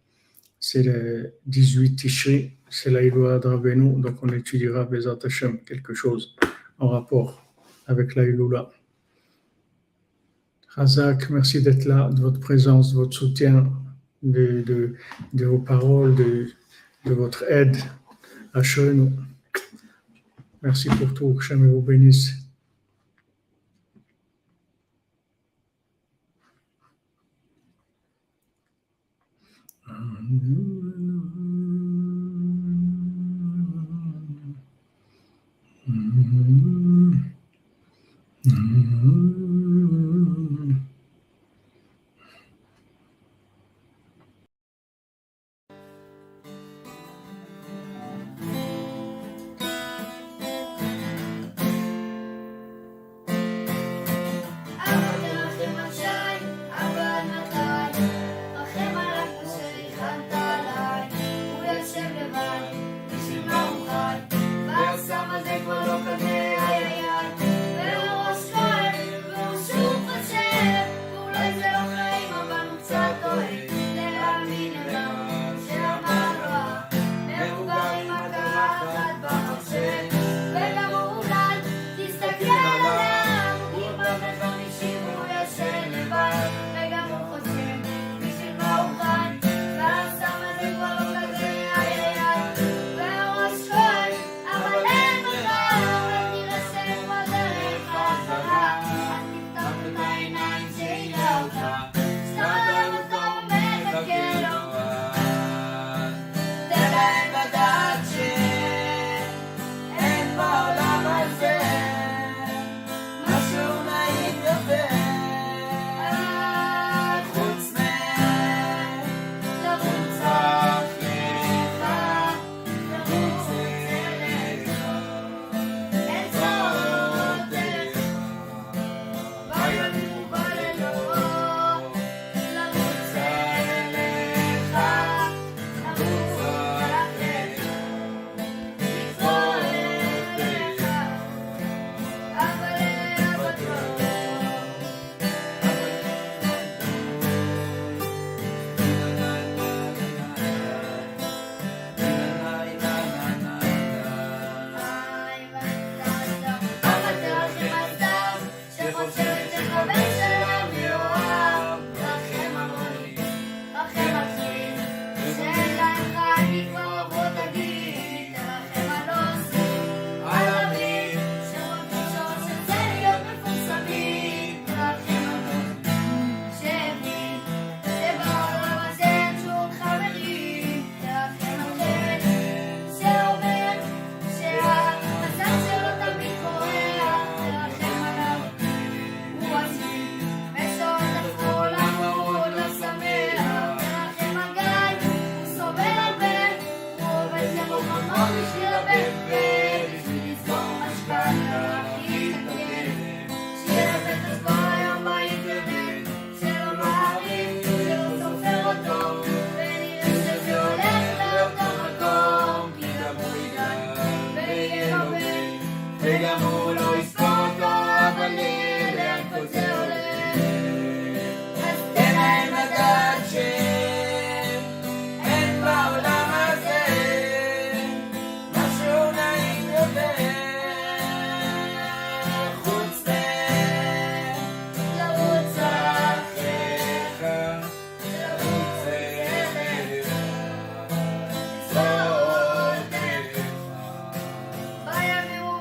c'est le 18 Tishri, c'est la Iloula. Donc on étudiera, Bezat Hachem, quelque chose en rapport avec la Iloula. Razak, merci d'être là, de votre présence, de votre soutien, de, vos paroles, de, votre aide à Chenu. Merci pour tout, que jamais vous bénisse.